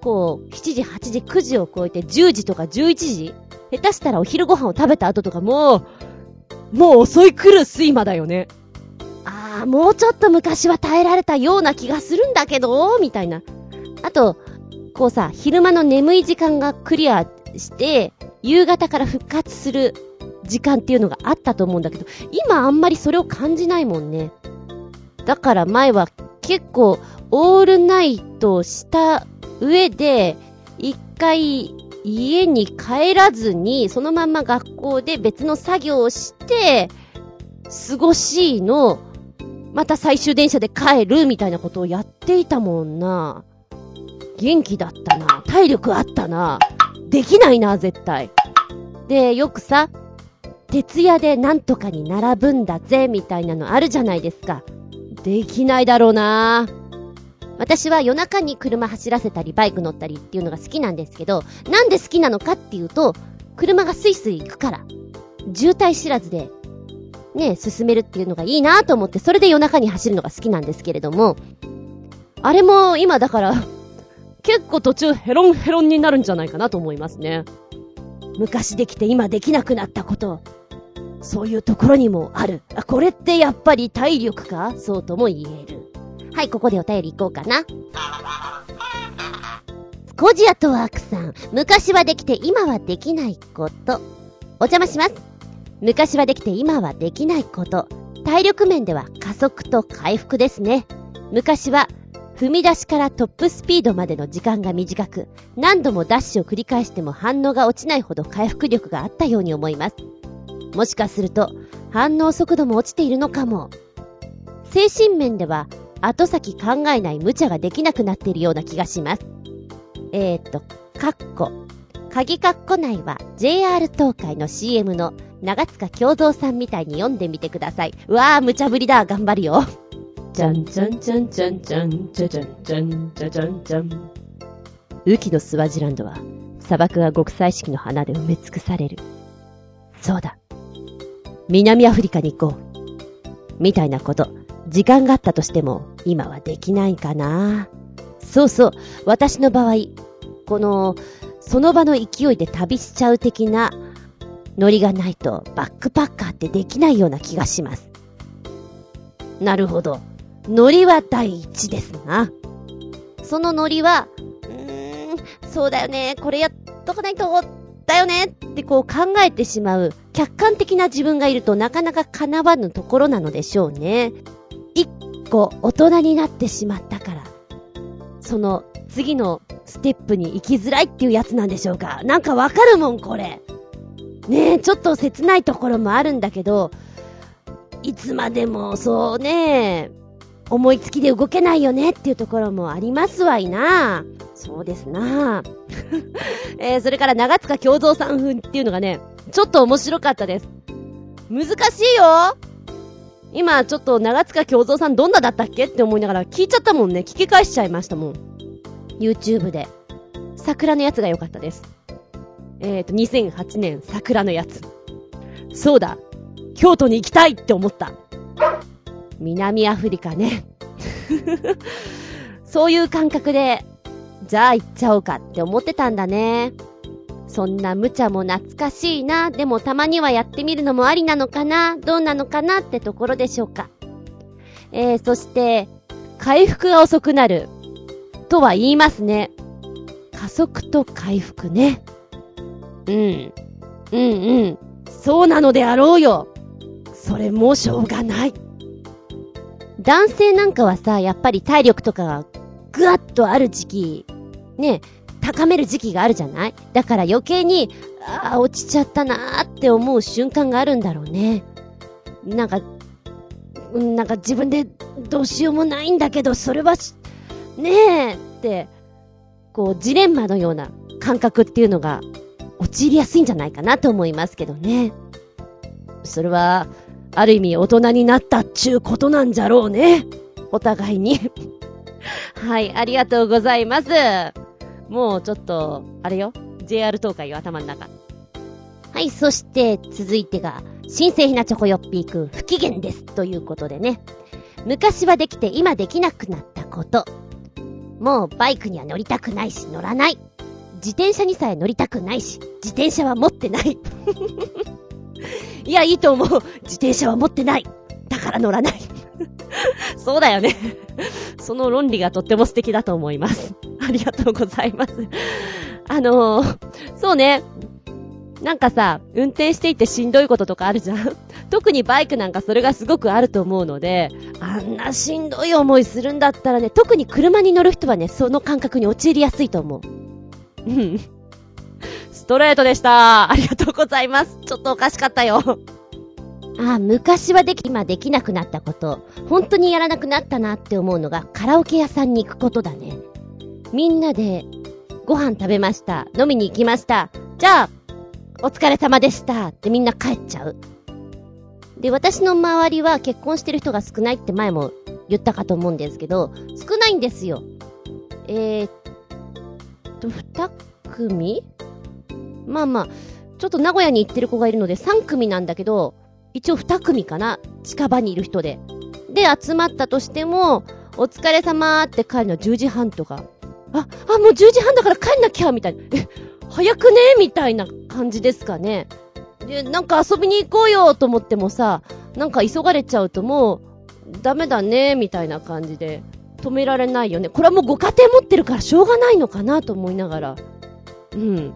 こう、7時、8時、9時を超えて10時とか11時下手したらお昼ご飯を食べた後とかもう、もう遅い来る睡魔だよね。ああ、もうちょっと昔は耐えられたような気がするんだけど、みたいな。あと、こうさ、昼間の眠い時間がクリアして、夕方から復活する時間っていうのがあったと思うんだけど、今あんまりそれを感じないもんね。だから前は結構オールナイトした上で、一回家に帰らずに、そのまま学校で別の作業をして、過ごしいの、また最終電車で帰るみたいなことをやっていたもんな。元気だったな。体力あったな。できないな、絶対。で、よくさ、徹夜でなんとかに並ぶんだぜ、みたいなのあるじゃないですか。できないだろうな私は夜中に車走らせたりバイク乗ったりっていうのが好きなんですけど、なんで好きなのかっていうと、車がスイスイ行くから。渋滞知らずで、ね、進めるっていうのがいいなと思って、それで夜中に走るのが好きなんですけれども、あれも今だから結構途中ヘロンヘロンになるんじゃないかなと思いますね。昔できて今できなくなったこと。そういうところにもある。あ、これってやっぱり体力か？そうとも言える。はい、ここでお便り行こうかな。コジアトワークさん。昔はできて今はできないこと。お邪魔します。昔はできて今はできないこと。体力面では加速と回復ですね。昔は踏み出しからトップスピードまでの時間が短く、何度もダッシュを繰り返しても反応が落ちないほど回復力があったように思います。もしかすると、反応速度も落ちているのかも。精神面では後先考えない無茶ができなくなっているような気がします。えーと、かっこ。鍵かっこ内は JR 東海の CM の長塚京三さんみたいに読んでみてください。うわー、無茶ぶりだ。頑張るよ。じゃんじゃんじゃんじゃんじゃんじゃじゃんじゃんじゃじゃんじゃん。雨季のスワジランドは砂漠が極彩色の花で埋め尽くされる。そうだ。南アフリカに行こう。みたいなこと。時間があったとしても、今はできないかな。そうそう。私の場合、この、その場の勢いで旅しちゃう的なノリがないとバックパッカーってできないような気がします。なるほど。ノリは第一ですな。そのノリは、うーん、そうだよね、これやっとかないと、だよねってこう考えてしまう客観的な自分がいるとなかなか叶わぬところなのでしょうね。一個大人になってしまったから、その次のステップに行きづらいっていうやつなんでしょうか。なんかわかるもん、これ。ねえ、ちょっと切ないところもあるんだけど、いつまでもそうね、思いつきで動けないよねっていうところもありますわいな。そうですな。[LAUGHS] えー、それから長塚京三さん風っていうのがね、ちょっと面白かったです。難しいよ今ちょっと長塚京三さんどんなだったっけって思いながら聞いちゃったもんね。聞き返しちゃいましたもん。YouTube で。桜のやつが良かったです。えっ、ー、と、2008年桜のやつ。そうだ京都に行きたいって思った。南アフリカね。[LAUGHS] そういう感覚で、じゃあ行っちゃおうかって思ってたんだね。そんな無茶も懐かしいな。でもたまにはやってみるのもありなのかな。どうなのかなってところでしょうか。えー、そして、回復が遅くなる。とは言いますね。加速と回復ね。うん。うんうん。そうなのであろうよ。それもしょうがない。男性なんかはさ、やっぱり体力とかがぐわっとある時期、ね、高める時期があるじゃない？だから余計に、ああ、落ちちゃったなーって思う瞬間があるんだろうね。なんか、なんか自分でどうしようもないんだけど、それはしねえって、こう、ジレンマのような感覚っていうのが、陥りやすいんじゃないかなと思いますけどね。それは、ある意味大人になったっちゅうことなんじゃろうね。お互いにはい、ありがとうございます。もうちょっと、あれよ。JR 東海よ、頭の中。はい、そして続いてが、新製ひなチョコヨッピーくん不機嫌です。ということでね。昔はできて今できなくなったこと。もうバイクには乗りたくないし乗らない。自転車にさえ乗りたくないし、自転車は持ってない。[LAUGHS] [LAUGHS] いや、いいと思う。自転車は持ってない。だから乗らない。[LAUGHS] そうだよね。[LAUGHS] その論理がとっても素敵だと思います。[LAUGHS] ありがとうございます。あのー、そうね。なんかさ、運転していてしんどいこととかあるじゃん特にバイクなんかそれがすごくあると思うので、あんなしんどい思いするんだったらね、特に車に乗る人はね、その感覚に陥りやすいと思う。うん。ストレートでした。ありがとうございます。ちょっとおかしかったよ。ああ、昔はでき、今できなくなったこと、本当にやらなくなったなって思うのがカラオケ屋さんに行くことだね。みんなで、ご飯食べました。飲みに行きました。じゃあ、お疲れ様でしたってみんな帰っちゃう。で、私の周りは結婚してる人が少ないって前も言ったかと思うんですけど、少ないんですよ。えー、っと、二組？まあまあ、ちょっと名古屋に行ってる子がいるので3組なんだけど、一応2組かな近場にいる人で。で、集まったとしても、お疲れ様って帰るのは10時半とか。あ、あ、もう10時半だから帰んなきゃみたいな。え、早くね？みたいな感じですかね。で、なんか遊びに行こうよと思ってもさ、なんか急がれちゃうともう、ダメだねみたいな感じで、止められないよね。これはもうご家庭持ってるからしょうがないのかなと思いながら。うん。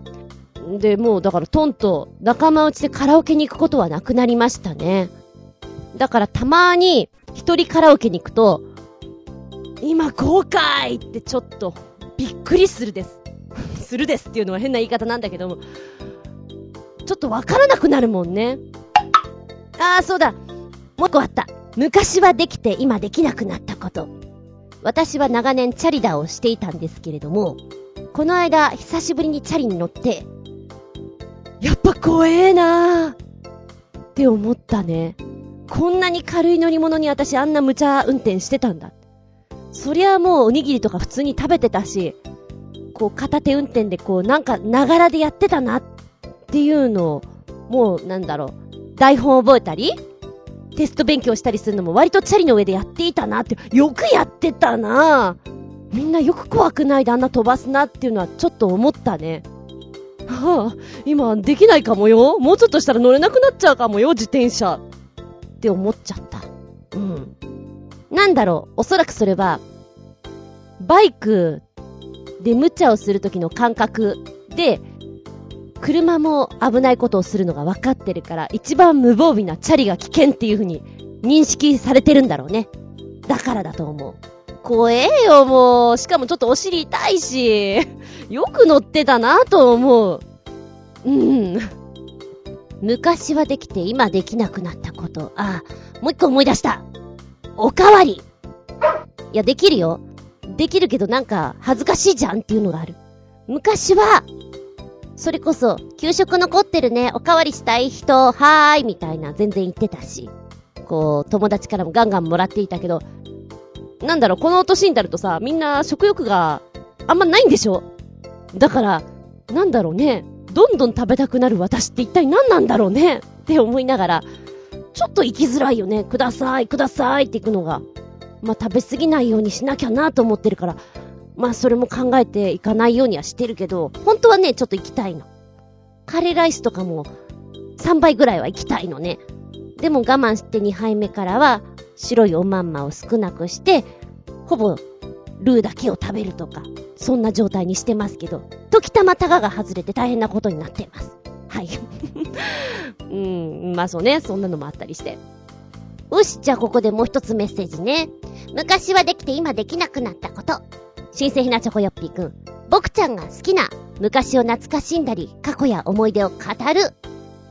で、もうだからトンと仲間内でカラオケに行くことはなくなりましたね。だからたまに一人カラオケに行くと、今公開ってちょっとびっくりするです。[LAUGHS] するですっていうのは変な言い方なんだけども、ちょっとわからなくなるもんね。ああ、そうだ。もう一個あった。昔はできて今できなくなったこと。私は長年チャリダーをしていたんですけれども、この間久しぶりにチャリに乗って、やっぱ怖えなーって思ったね。こんなに軽い乗り物に私あんな無茶運転してたんだ。そりゃもうおにぎりとか普通に食べてたし、こう片手運転でこうなんかながらでやってたなっていうのを、もうなんだろう、台本覚えたりテスト勉強したりするのも割とチャリの上でやっていたなって、よくやってたなみんなよく怖くないであんな飛ばすなっていうのはちょっと思ったね。はあ、今できないかもよ。もうちょっとしたら乗れなくなっちゃうかもよ、自転車。って思っちゃった。うん。なんだろう、おそらくそれは、バイクで無茶をするときの感覚で、車も危ないことをするのが分かってるから、一番無防備なチャリが危険っていう風に認識されてるんだろうね。だからだと思う。怖えよ、もう。しかもちょっとお尻痛いし。[LAUGHS] よく乗ってたなと思う。うん。昔はできて今できなくなったこと。ああ、もう一個思い出した。おかわり。いや、できるよ。できるけどなんか恥ずかしいじゃんっていうのがある。昔は、それこそ、給食残ってるね、おかわりしたい人、はーい、みたいな全然言ってたし。こう、友達からもガンガンもらっていたけど、なんだろう、この年になるとさ、みんな食欲があんまないんでしょ？だから、なんだろうね、どんどん食べたくなる私って一体何なんだろうね？って思いながら、ちょっと行きづらいよね。ください、くださいって行くのが。まあ、食べ過ぎないようにしなきゃなと思ってるから、まあ、それも考えていかないようにはしてるけど、本当はね、ちょっと行きたいの。カレーライスとかも、3倍ぐらいは行きたいのね。でも我慢して2杯目からは、白いおまんまを少なくして、ほぼ、ルーだけを食べるとか、そんな状態にしてますけど、時たまたがが外れて大変なことになっています。はい。[LAUGHS] うん、まあそうね、そんなのもあったりして。よし、じゃあここでもう一つメッセージね。昔はできて今できなくなったこと。新鮮なチョコヨッピーくん。僕ちゃんが好きな昔を懐かしんだり、過去や思い出を語る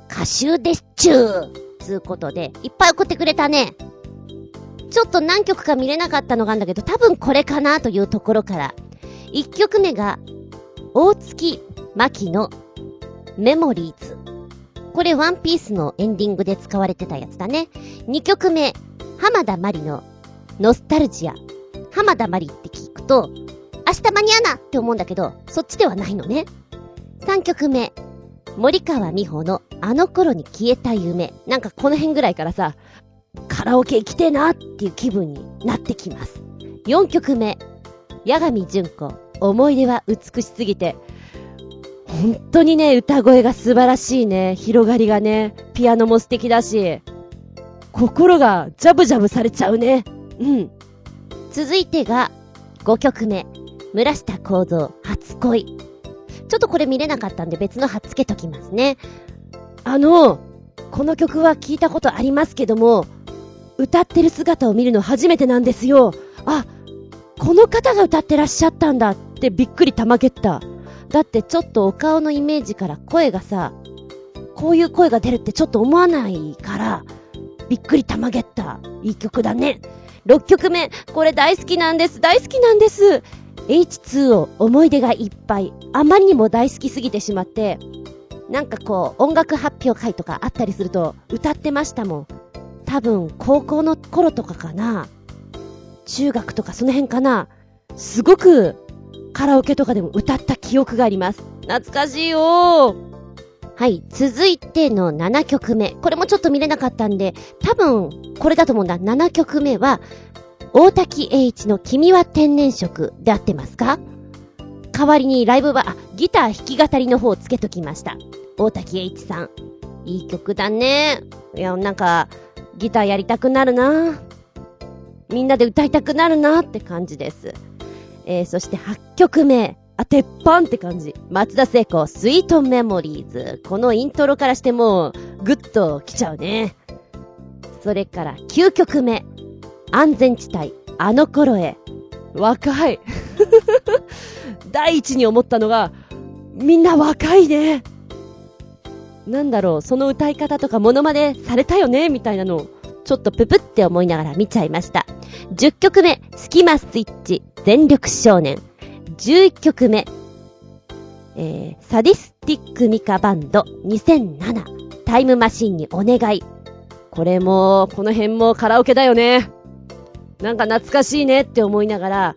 歌集ですちゅー。つうことで、いっぱい送ってくれたね。ちょっと何曲か見れなかったのがあるんだけど、多分これかなというところから。1曲目が、大月牧のメモリーズ。これワンピースのエンディングで使われてたやつだね。2曲目、浜田まりのノスタルジア。浜田まりって聞くと、明日間に合うなって思うんだけど、そっちではないのね。3曲目、森川美穂のあの頃に消えた夢。なんかこの辺ぐらいからさ、カラオケ行きてえなっていう気分になってきます。4曲目、八神純子、思い出は美しすぎて、本当にね、歌声が素晴らしいね。広がりがね、ピアノも素敵だし、心がジャブジャブされちゃうね。うん。続いてが、5曲目、村下幸三、初恋。ちょっとこれ見れなかったんで別の貼っつけときますね。あの、この曲は聞いたことありますけども、歌ってる姿を見るの初めてなんですよ。あ、この方が歌ってらっしゃったんだってびっくりたまげった。だってちょっとお顔のイメージから声がさ、こういう声が出るってちょっと思わないから、びっくりたまげった。いい曲だね。6曲目、これ大好きなんです。大好きなんです。H2O 思い出がいっぱい。あまりにも大好きすぎてしまって、なんかこう、音楽発表会とかあったりすると、歌ってましたもん。多分、高校の頃とかかな。中学とかその辺かな。すごくカラオケとかでも歌った記憶があります。懐かしいよ。はい。続いての7曲目。これもちょっと見れなかったんで、多分、これだと思うんだ。7曲目は、大滝栄一の君は天然色で合ってますか？代わりにライブは、あ、ギター弾き語りの方をつけときました。大滝栄一さん。いい曲だね。いや、なんか、ギターやりたくなるなみんなで歌いたくなるなって感じです。えー、そして8曲目。あ、鉄板って感じ。松田聖子、スイートメモリーズ。このイントロからしてもう、ぐっと来ちゃうね。それから9曲目。安全地帯、あの頃へ。若い。[LAUGHS] 第一に思ったのが、みんな若いね。なんだろう、その歌い方とかモノマネされたよねみたいなのをちょっとププって思いながら見ちゃいました。10曲目、スキマスイッチ、全力少年。11曲目、えー、サディスティックミカバンド2007、タイムマシンにお願い。これも、この辺もカラオケだよね。なんか懐かしいねって思いながら、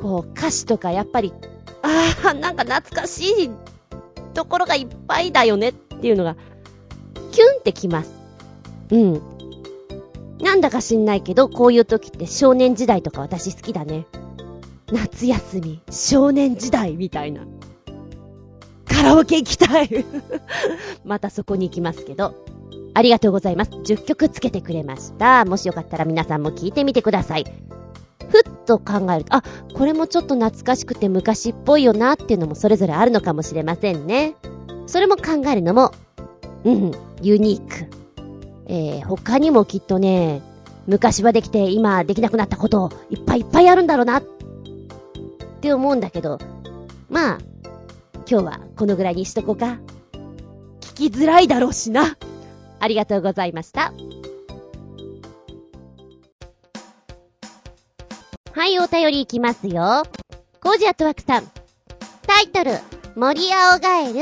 こう歌詞とかやっぱり、ああ、なんか懐かしいところがいっぱいだよねっっていうのが、キュンってきます。うん。なんだか知んないけど、こういう時って少年時代とか私好きだね。夏休み、少年時代みたいな。カラオケ行きたい [LAUGHS] またそこに行きますけど。ありがとうございます。10曲つけてくれました。もしよかったら皆さんも聞いてみてください。ふっと考えると、あ、これもちょっと懐かしくて昔っぽいよなっていうのもそれぞれあるのかもしれませんね。それも考えるのも、うん、ユニーク。えー、他にもきっとね、昔はできて今できなくなったこといっぱいいっぱいあるんだろうなって思うんだけど、まあ、今日はこのぐらいにしとこうか。聞きづらいだろうしな。ありがとうございました。はい、お便りいきますよ。コージアットワークさん。タイトル、森青ガエル。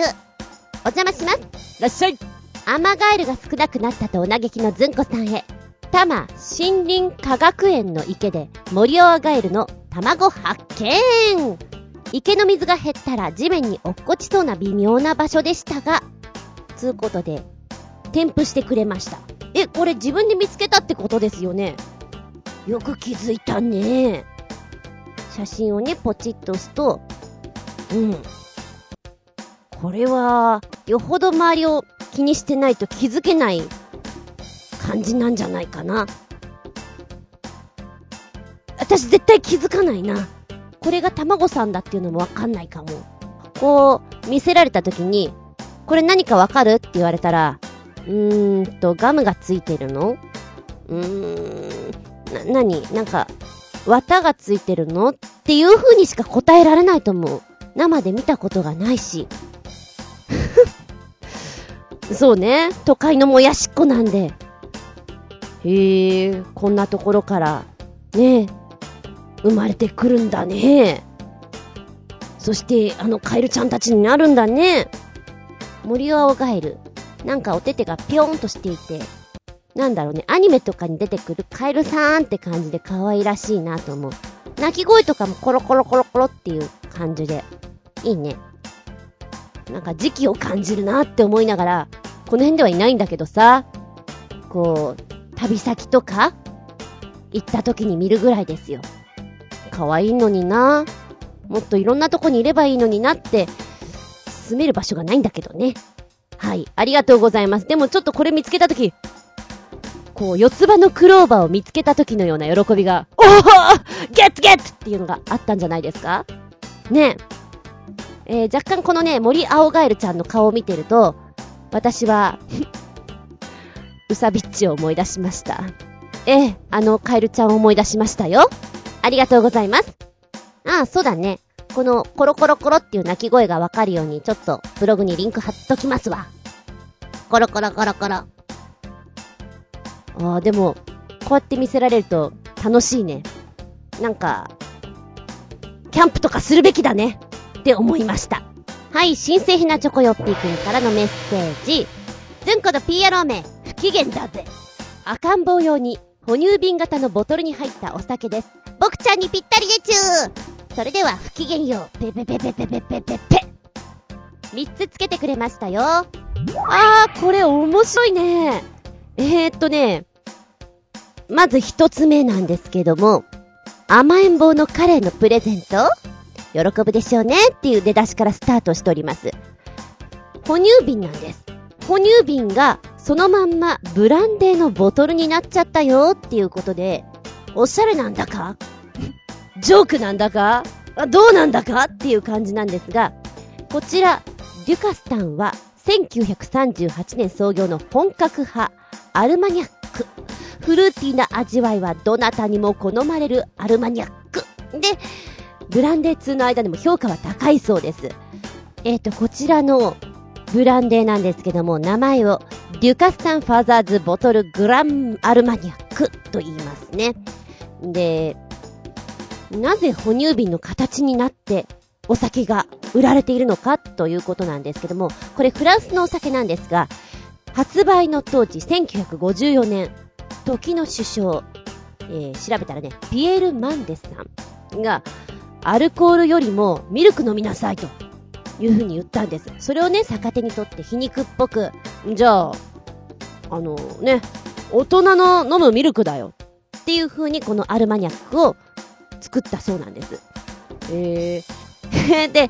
お邪魔します。いらっしゃい。アマガエルが少なくなったとお嘆きのずんこさんへ。多摩森林科学園の池で森青ガエルの卵発見池の水が減ったら地面に落っこちそうな微妙な場所でしたが、つうことで、添付してくれました。え、これ自分で見つけたってことですよね？よく気づいたね。写真をね、ポチッと押すと、うん。これは、よほど周りを気にしてないと気づけない感じなんじゃないかな。私絶対気づかないな。これが卵さんだっていうのもわかんないかも。こう、見せられた時に、これ何かわかるって言われたら、うーんと、ガムがついてるの？うーん、な、なになんか、綿がついてるの？っていう風にしか答えられないと思う。生で見たことがないし。[LAUGHS] そうね。都会のもやしっこなんで。へえ、こんなところから、ね生まれてくるんだね。そして、あのカエルちゃんたちになるんだね。森青ガエル。なんかお手手がぴょーんとしていて、なんだろうね、アニメとかに出てくるカエルさんって感じで可愛らしいなと思う。鳴き声とかもコロコロコロコロっていう感じで、いいね。なんか時期を感じるなって思いながら、この辺ではいないんだけどさ、こう、旅先とか行った時に見るぐらいですよ。可愛いのになもっといろんなとこにいればいいのになって、住める場所がないんだけどね。はい。ありがとうございます。でもちょっとこれ見つけたとき、こう、四つ葉のクローバーを見つけた時のような喜びが、おーゲッツゲッツっていうのがあったんじゃないですか？ねえ。えー、若干このね、森青ガエルちゃんの顔を見てると、私はウサビッチを思い出しました。ええ、あのカエルちゃんを思い出しましたよ。ありがとうございます。ああ、そうだね。このコロコロコロっていう鳴き声がわかるようにちょっとブログにリンク貼っときますわ。コロコロコロコロ。ああ、でも、こうやって見せられると楽しいね。なんか、キャンプとかするべきだねって思いました。はい、新製品なチョコヨッピーくんからのメッセージ。ずんこの PR 名、不機嫌だぜ。赤ん坊用に、哺乳瓶型のボトルに入ったお酒です。僕ちゃんにぴったりでちゅーそれでは不機嫌よう。ペペペペペペペペペ。3つつけてくれましたよ。あー、これ面白いね。えー、っとね、まず1つ目なんですけども、甘えん坊の彼のプレゼント喜ぶでしょうねっていう出だしからスタートしております。哺乳瓶なんです。哺乳瓶がそのまんまブランデーのボトルになっちゃったよっていうことで、おしゃれなんだか？ジョークなんだか？どうなんだか？っていう感じなんですが、こちら、デュカスタンは1938年創業の本格派、アルマニャック。フルーティーな味わいはどなたにも好まれるアルマニャック。で、ブランデー2の間でも評価は高いそうです。えっ、ー、と、こちらのブランデーなんですけども、名前をデュカスタンファーザーズボトルグランアルマニアックと言いますね。で、なぜ哺乳瓶の形になってお酒が売られているのかということなんですけども、これフランスのお酒なんですが、発売の当時1954年、時の首相、えー、調べたらね、ピエール・マンデスさんが、アルコールよりもミルク飲みなさいというふうに言ったんです。それをね、逆手にとって皮肉っぽく、じゃあ、あのね、大人の飲むミルクだよっていう風にこのアルマニャックを作ったそうなんです。えー、[LAUGHS] で、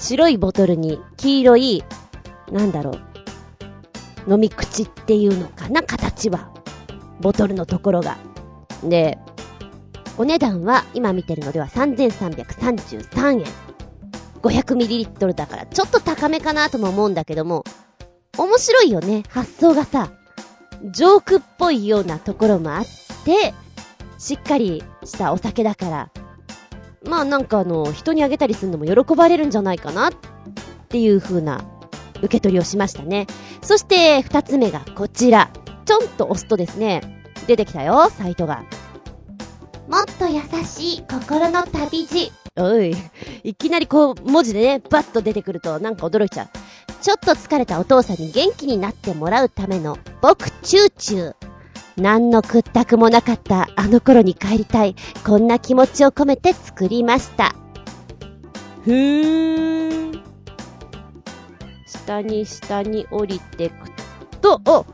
白いボトルに黄色い、なんだろう、飲み口っていうのかな、形は。ボトルのところが。で、お値段は今見てるのでは3333円。500ml だからちょっと高めかなとも思うんだけども、面白いよね。発想がさ、ジョークっぽいようなところもあって、しっかりしたお酒だから、まあなんかあの、人にあげたりするのも喜ばれるんじゃないかなっていう風な受け取りをしましたね。そして二つ目がこちら。ちょんと押すとですね、出てきたよ、サイトが。もっと優しい心の旅路。おい、いきなりこう、文字でね、バッと出てくるとなんか驚いちゃう。ちょっと疲れたお父さんに元気になってもらうための、僕チューチュー。何の屈託もなかったあの頃に帰りたい。こんな気持ちを込めて作りました。ふーん。下に下に降りてくと、お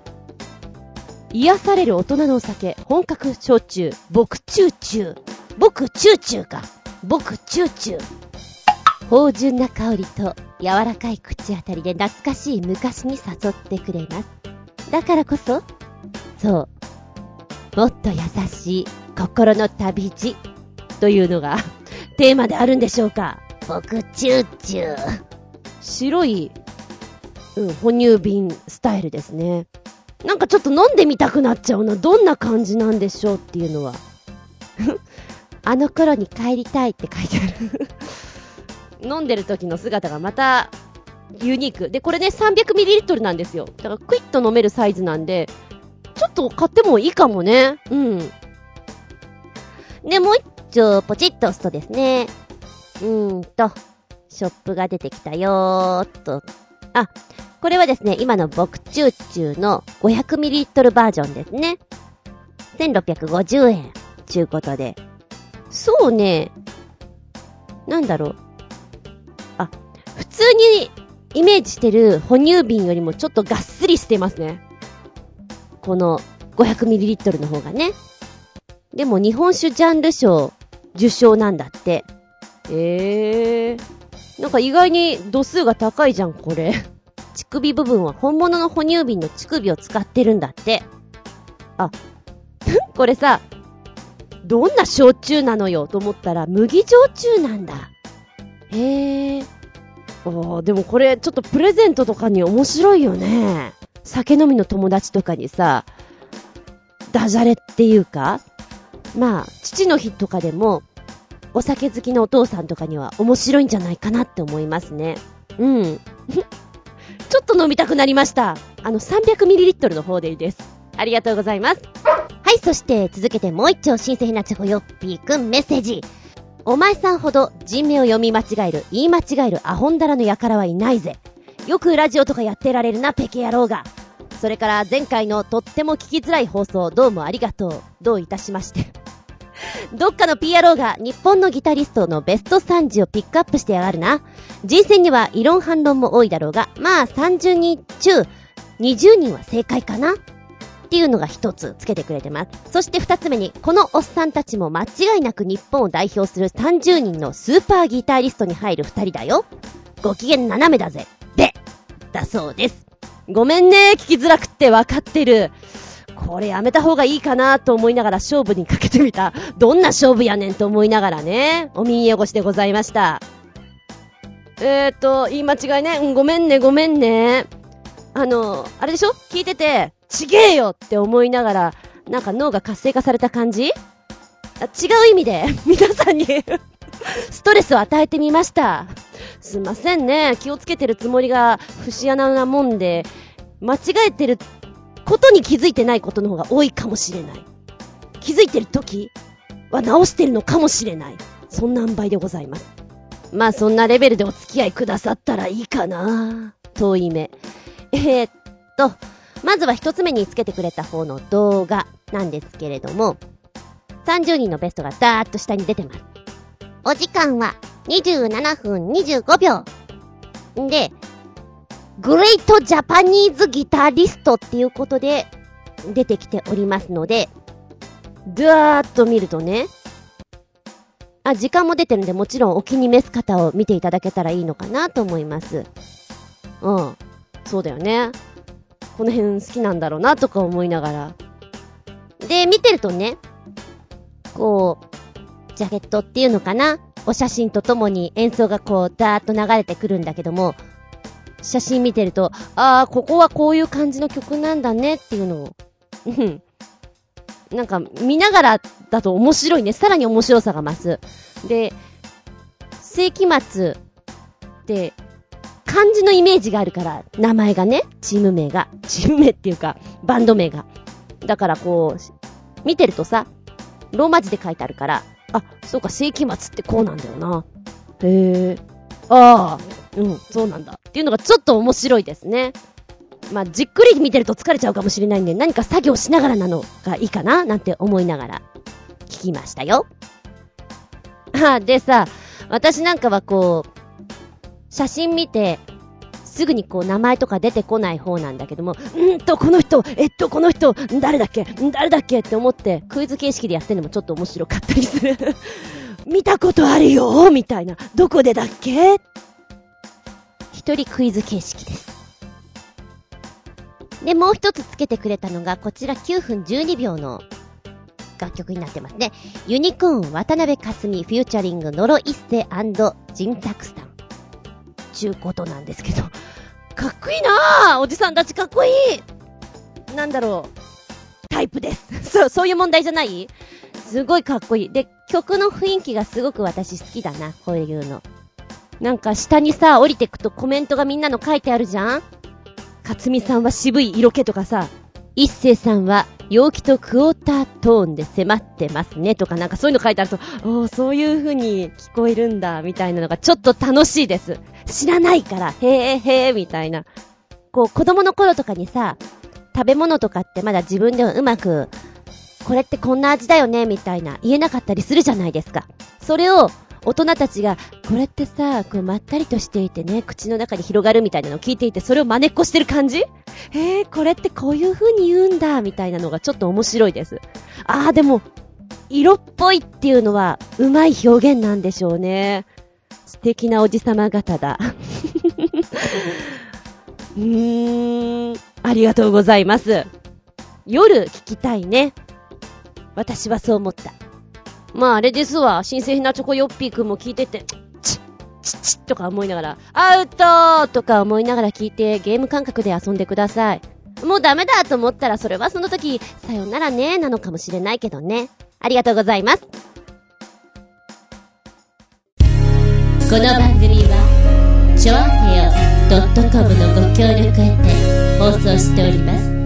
癒される大人のお酒、本格焼酎、僕チューチュー。僕チューチューか。僕チューチュー。芳醇な香りと柔らかい口当たりで懐かしい昔に誘ってくれます。だからこそ、そう、もっと優しい心の旅路というのがテーマであるんでしょうか。僕チューチュー。白い、うん、哺乳瓶スタイルですね。なんかちょっと飲んでみたくなっちゃうな。どんな感じなんでしょうっていうのは。[LAUGHS] あの頃に帰りたいって書いてある [LAUGHS] 飲んでる時の姿がまたユニーク。で、これね、300ml なんですよ。だからクイッと飲めるサイズなんで、ちょっと買ってもいいかもね。うん。で、もう一丁ポチッと押すとですね、うーんと、ショップが出てきたよーっと。あ、これはですね、今の僕チューチューの 500ml バージョンですね。1650円。ちゅうことで。そうね。なんだろう。あ、普通にイメージしてる哺乳瓶よりもちょっとがっすりしてますね。この 500ml の方がね。でも日本酒ジャンル賞受賞なんだって。えー。なんか意外に度数が高いじゃん、これ。乳首部分は本物の哺乳瓶の乳首を使ってるんだって。あ、これさ、どんな焼酎なのよと思ったら麦焼酎なんだ。へえ。あでもこれちょっとプレゼントとかに面白いよね。酒飲みの友達とかにさ、ダジャレっていうか、まあ、父の日とかでも、お酒好きのお父さんとかには面白いんじゃないかなって思いますね。うん。ちょっと飲みたくなりました。あの、300ml の方でいいです。ありがとうございます。はい、そして続けてもう一丁新鮮なチョコヨッピーくんメッセージ。お前さんほど人名を読み間違える、言い間違えるアホンダラの輩はいないぜ。よくラジオとかやってられるな、ペケ野郎が。それから前回のとっても聞きづらい放送どうもありがとう。どういたしまして。どっかの PRO が日本のギタリストのベスト30をピックアップしてやがるな。人選には異論反論も多いだろうが、まあ30人中20人は正解かな。っていうのが一つつけてくれてます。そして二つ目に、このおっさんたちも間違いなく日本を代表する30人のスーパーギタリストに入る二人だよ。ご機嫌斜めだぜ。で、だそうです。ごめんね、聞きづらくってわかってる。これやめた方がいいかなと思いながら勝負にかけてみた。どんな勝負やねんと思いながらね、お耳汚しでございました。えーと、言い間違いね。うん、ごめんね、ごめんね。あの、あれでしょ？聞いてて、ちげえよって思いながら、なんか脳が活性化された感じ？あ違う意味で、[LAUGHS] 皆さんに [LAUGHS] ストレスを与えてみました。すいませんね。気をつけてるつもりが、節穴なもんで、間違えてることに気づいてないことの方が多いかもしれない。気づいてる時は直してるのかもしれない。そんな塩梅でございます。まあそんなレベルでお付き合いくださったらいいかな。遠い目。えー、っと、まずは一つ目につけてくれた方の動画なんですけれども、30人のベストがダーッと下に出てます。お時間は27分25秒。んで、グレイトジャパニーズギタリストっていうことで出てきておりますので、ダーッと見るとね、あ、時間も出てるんでもちろんお気に召す方を見ていただけたらいいのかなと思います。うん。そうだよね。この辺好きなんだろうなとか思いながら。で、見てるとね、こう、ジャケットっていうのかな？お写真とともに演奏がこう、ダーッと流れてくるんだけども、写真見てると、ああ、ここはこういう感じの曲なんだねっていうのを、うん。なんか、見ながらだと面白いね。さらに面白さが増す。で、世紀末って、漢字のイメージがあるから、名前がね、チーム名が、チーム名っていうか、バンド名が。だからこう、見てるとさ、ローマ字で書いてあるから、あ、そうか、世紀末ってこうなんだよな。へえ。ああ、うん、そうなんだ。っていうのがちょっと面白いですね。まあ、じっくり見てると疲れちゃうかもしれないんで、何か作業しながらなのがいいかななんて思いながら聞きましたよ。[LAUGHS] あ、でさ、私なんかはこう、写真見て、すぐにこう名前とか出てこない方なんだけども、んと、この人、えっと、この人、誰だっけ誰だっけって思ってクイズ形式でやってるのもちょっと面白かったりする。[LAUGHS] 見たことあるよみたいな。どこでだっけ？一人クイズ形式です。で、もう一つつけてくれたのが、こちら9分12秒の楽曲になってますね。ユニコーン渡辺かすみフューチャリングノロ一世ジンタクスタン。ちゅうことなんですけど。かっこいいなぁおじさんたちかっこいいなんだろう。タイプです。[LAUGHS] そう、そういう問題じゃない？すごいかっこいい。で、曲の雰囲気がすごく私好きだな、こういうの。なんか下にさ、降りてくとコメントがみんなの書いてあるじゃん？かつみさんは渋い色気とかさ、一星さんは陽気とクォータートーンで迫ってますねとかなんかそういうの書いてあると、おー、そういう風に聞こえるんだ、みたいなのがちょっと楽しいです。知らないから、へーへー、みたいな。こう、子供の頃とかにさ、食べ物とかってまだ自分ではうまく、これってこんな味だよね、みたいな言えなかったりするじゃないですか。それを、大人たちが、これってさ、こうまったりとしていてね、口の中に広がるみたいなのを聞いていて、それを真似っこしてる感じ？へえ、これってこういう風に言うんだ、みたいなのがちょっと面白いです。あーでも、色っぽいっていうのは、うまい表現なんでしょうね。素敵なおじさま方だ。[LAUGHS] うーん、ありがとうございます。夜聞きたいね。私はそう思った。まああれですわ、新鮮なチョコヨッピーくんも聞いてて、チッ、チッチッとか思いながら、アウトとか思いながら聞いてゲーム感覚で遊んでください。もうダメだと思ったらそれはその時、さよならねなのかもしれないけどね。ありがとうございます。この番組は、ちょあへよ .com のご協力へて放送しております。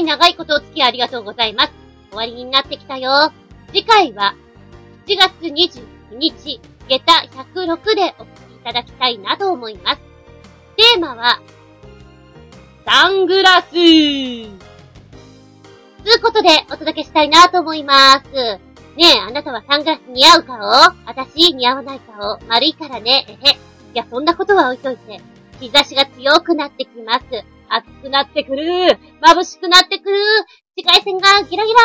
い、長いことお付き合いありがとうございます。終わりになってきたよ。次回は、7月22日、下駄106でお聞きいただきたいなと思います。テーマは、サングラスということでお届けしたいなと思います。ねえ、あなたはサングラス似合う顔？私似合わない顔？丸いからね。えへ。いや、そんなことは置いといて。日差しが強くなってきます。暑くなってくる。眩しくなってくる。紫外線がギラギラ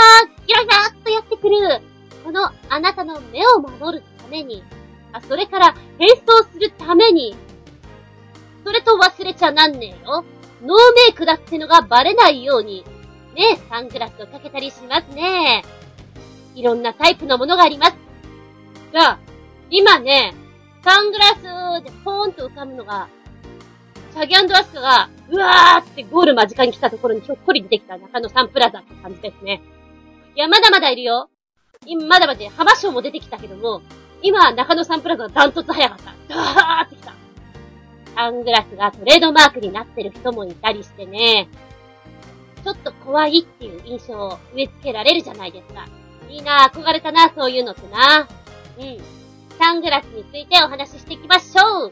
ギラギラっとやってくる。このあなたの目を守るために、あ、それから変装するために、それと忘れちゃなんねえよ。ノーメイクだってのがバレないように、ね、サングラスをかけたりしますね。いろんなタイプのものがあります。じゃ、今ね、サングラスでポーンと浮かぶのが、シャギアンドアスカがうわーってゴール間近に来たところにひょっこり出てきた中野サンプラザって感じですね。いや、まだまだいるよ。今、まだまだ、浜章も出てきたけども、今、中野サンプラザがダントツ早かった。ダーってきた。サングラスがトレードマークになってる人もいたりしてね、ちょっと怖いっていう印象を植え付けられるじゃないですか。いいな憧れたなそういうのってな。うん。サングラスについてお話ししていきましょう。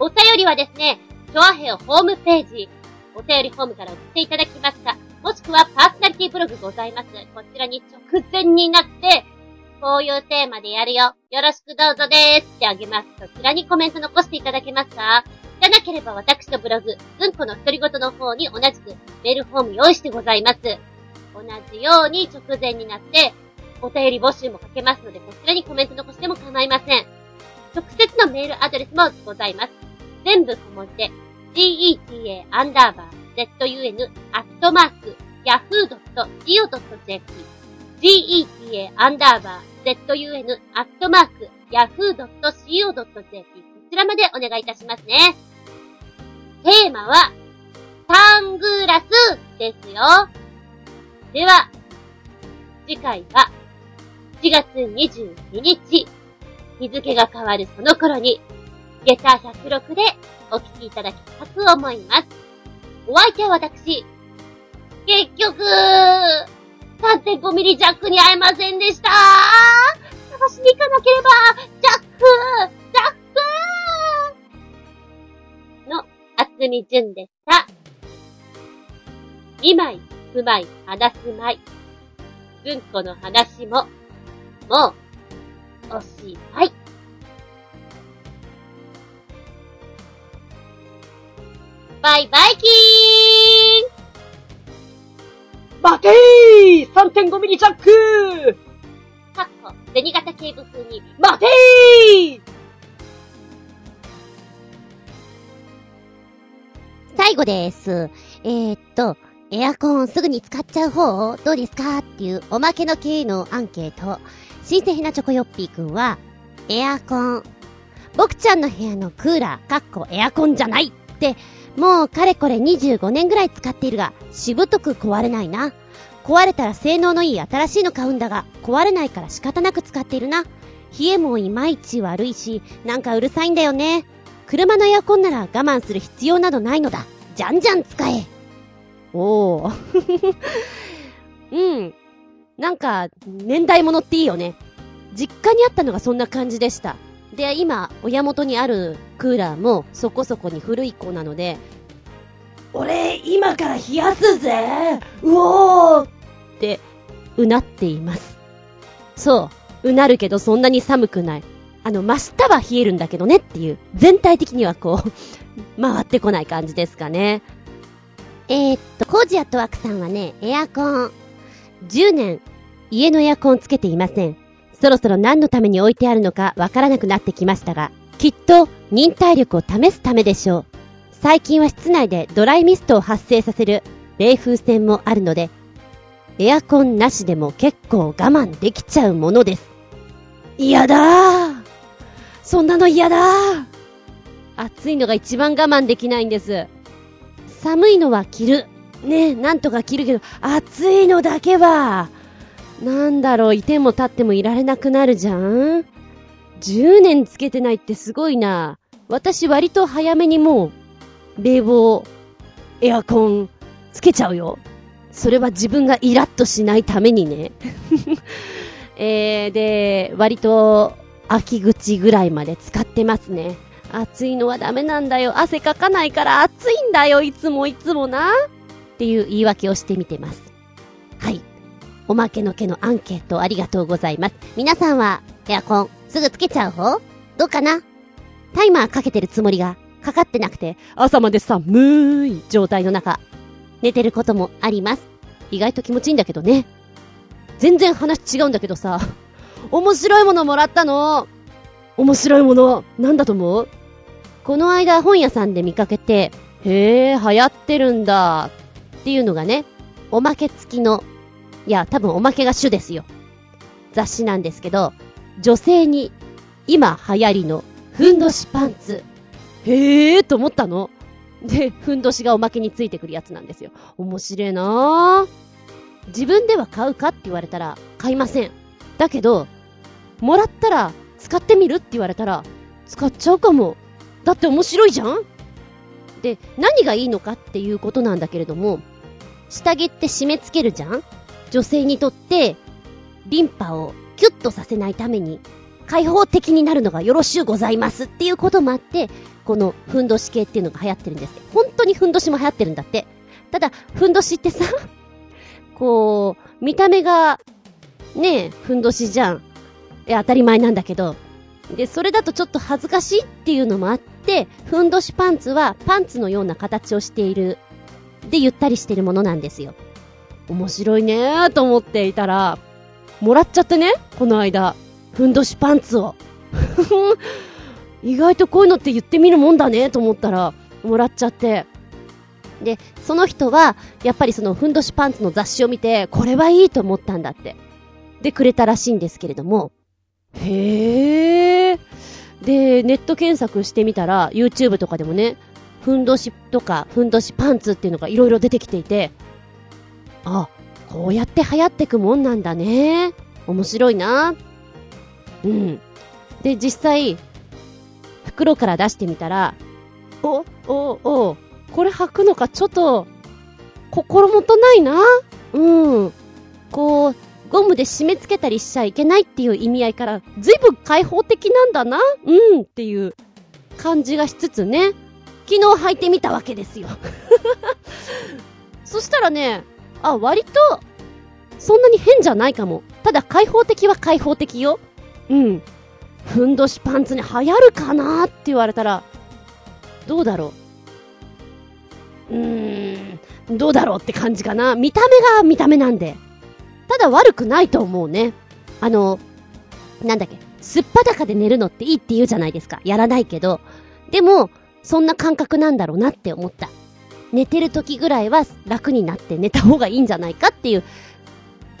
お便りはですね、チョアヘオホームページ、お便りフォームから送っていただきますか、もしくはパーソナリティブログございます。こちらに直前になって、こういうテーマでやるよ。よろしくどうぞでーすってあげます。そちらにコメント残していただけますか？じゃなければ私のブログ、うんこの独り言の方に同じくメールフォーム用意してございます。同じように直前になって、お便り募集もかけますので、こちらにコメント残しても構いません。直接のメールアドレスもございます。全部小文字で、geta アンダーバー zun アットマーク yahoo.co.jp geta アンダーバー zun アットマーク yahoo.co.jp こちらまでお願いいたしますね。テーマは、サングラスですよ。では、次回は、7月22日、日付が変わるその頃に、ゲター106でお聞きいただきたく思います。お相手は私、結局、3.5ミリジャックに会えませんでした探しに行かなければ、ジャックジャックの、厚み順でした。2枚、住まい、話すまい。うんこの話も、もう、おしまい。バイバイキーン待てー !3.5 ミリジャックかっこ、銭形警部風に、待てー最後です。えー、っと、エアコンすぐに使っちゃう方どうですかっていうおまけの系のアンケート。新鮮なチョコヨッピーくんは、エアコン。僕ちゃんの部屋のクーラー、かっこエアコンじゃないってもうかれこれ25年ぐらい使っているが、しぶとく壊れないな。壊れたら性能のいい新しいの買うんだが、壊れないから仕方なく使っているな。冷えもいまいち悪いし、なんかうるさいんだよね。車のエアコンなら我慢する必要などないのだ。じゃんじゃん使え。おー。[LAUGHS] うん。なんか、年代物っていいよね。実家にあったのがそんな感じでした。で、今、親元にあるクーラーもそこそこに古い子なので、俺、今から冷やすぜうおーって、うなっています。そう、うなるけどそんなに寒くない。あの、真下は冷えるんだけどねっていう、全体的にはこう [LAUGHS] 回ってこない感じですかね。えー、っと、コージアットワークさんはね、エアコン、10年、家のエアコンつけていません。そろそろ何のために置いてあるのかわからなくなってきましたが、きっと忍耐力を試すためでしょう。最近は室内でドライミストを発生させる冷風船もあるので、エアコンなしでも結構我慢できちゃうものです。嫌だーそんなの嫌だー暑いのが一番我慢できないんです。寒いのは着る。ねえ、なんとか着るけど、暑いのだけは、なんだろう、いても立ってもいられなくなるじゃん ?10 年つけてないってすごいな。私割と早めにもう、冷房、エアコン、つけちゃうよ。それは自分がイラッとしないためにね。[LAUGHS] えー、で、割と、秋口ぐらいまで使ってますね。暑いのはダメなんだよ。汗かかないから暑いんだよ。いつもいつもな。っていう言い訳をしてみてます。おまけの毛のアンケートありがとうございます。皆さんはエアコンすぐつけちゃう方？どうかな？タイマーかけてるつもりがかかってなくて朝まで寒い状態の中寝てることもあります。意外と気持ちいいんだけどね。全然話違うんだけどさ、面白いものもらったの？面白いもの、なんだと思う？この間本屋さんで見かけて、へえ、流行ってるんだ。っていうのがね、おまけ付きのいや、多分おまけが主ですよ。雑誌なんですけど、女性に今流行りのふんどしパンツ。へえーと思ったの。で、ふんどしがおまけについてくるやつなんですよ。面白いなぁ。自分では買うかって言われたら、買いません。だけど、もらったら、使ってみるって言われたら、使っちゃうかも。だって面白いじゃんで、何がいいのかっていうことなんだけれども、下着って締め付けるじゃん女性にとって、リンパをキュッとさせないために、開放的になるのがよろしゅうございますっていうこともあって、このふんどし系っていうのが流行ってるんです。本当にふんどしも流行ってるんだって。ただ、ふんどしってさ、[LAUGHS] こう、見た目が、ねえ、ふんどしじゃん。え、当たり前なんだけど。で、それだとちょっと恥ずかしいっていうのもあって、ふんどしパンツはパンツのような形をしている。で、ゆったりしてるものなんですよ。面白いねーと思っていたら、もらっちゃってね、この間。ふんどしパンツを。[LAUGHS] 意外とこういうのって言ってみるもんだねと思ったら、もらっちゃって。で、その人は、やっぱりそのふんどしパンツの雑誌を見て、これはいいと思ったんだって。で、くれたらしいんですけれども。へー。で、ネット検索してみたら、YouTube とかでもね、ふんどしとか、ふんどしパンツっていうのがいろいろ出てきていて、あ、こうやって流行ってくもんなんだね。面白いな。うん。で、実際、袋から出してみたら、お、お、お、これ履くのかちょっと、心もとないな。うん。こう、ゴムで締め付けたりしちゃいけないっていう意味合いから、ずいぶん開放的なんだな。うんっていう感じがしつつね、昨日履いてみたわけですよ。[LAUGHS] そしたらね、あ、割と、そんなに変じゃないかも。ただ開放的は開放的よ。うん。ふんどしパンツに流行るかなって言われたら、どうだろう。うーん、どうだろうって感じかな。見た目が見た目なんで。ただ悪くないと思うね。あの、なんだっけ、すっぱだかで寝るのっていいって言うじゃないですか。やらないけど。でも、そんな感覚なんだろうなって思った。寝てる時ぐらいは楽になって寝た方がいいんじゃないかっていう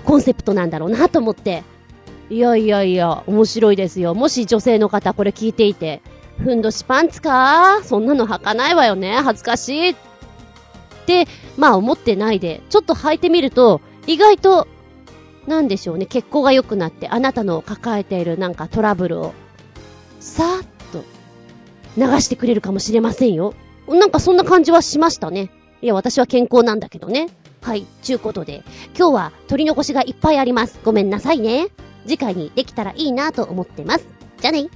コンセプトなんだろうなと思って。いやいやいや、面白いですよ。もし女性の方これ聞いていて、ふんどしパンツかそんなの履かないわよね。恥ずかしい。って、まあ思ってないで、ちょっと履いてみると、意外となんでしょうね、血行が良くなって、あなたの抱えているなんかトラブルを、さーっと、流してくれるかもしれませんよ。なんかそんな感じはしましたね。いや、私は健康なんだけどね。はい、ちゅうことで、今日は取り残しがいっぱいあります。ごめんなさいね。次回にできたらいいなと思ってます。じゃあね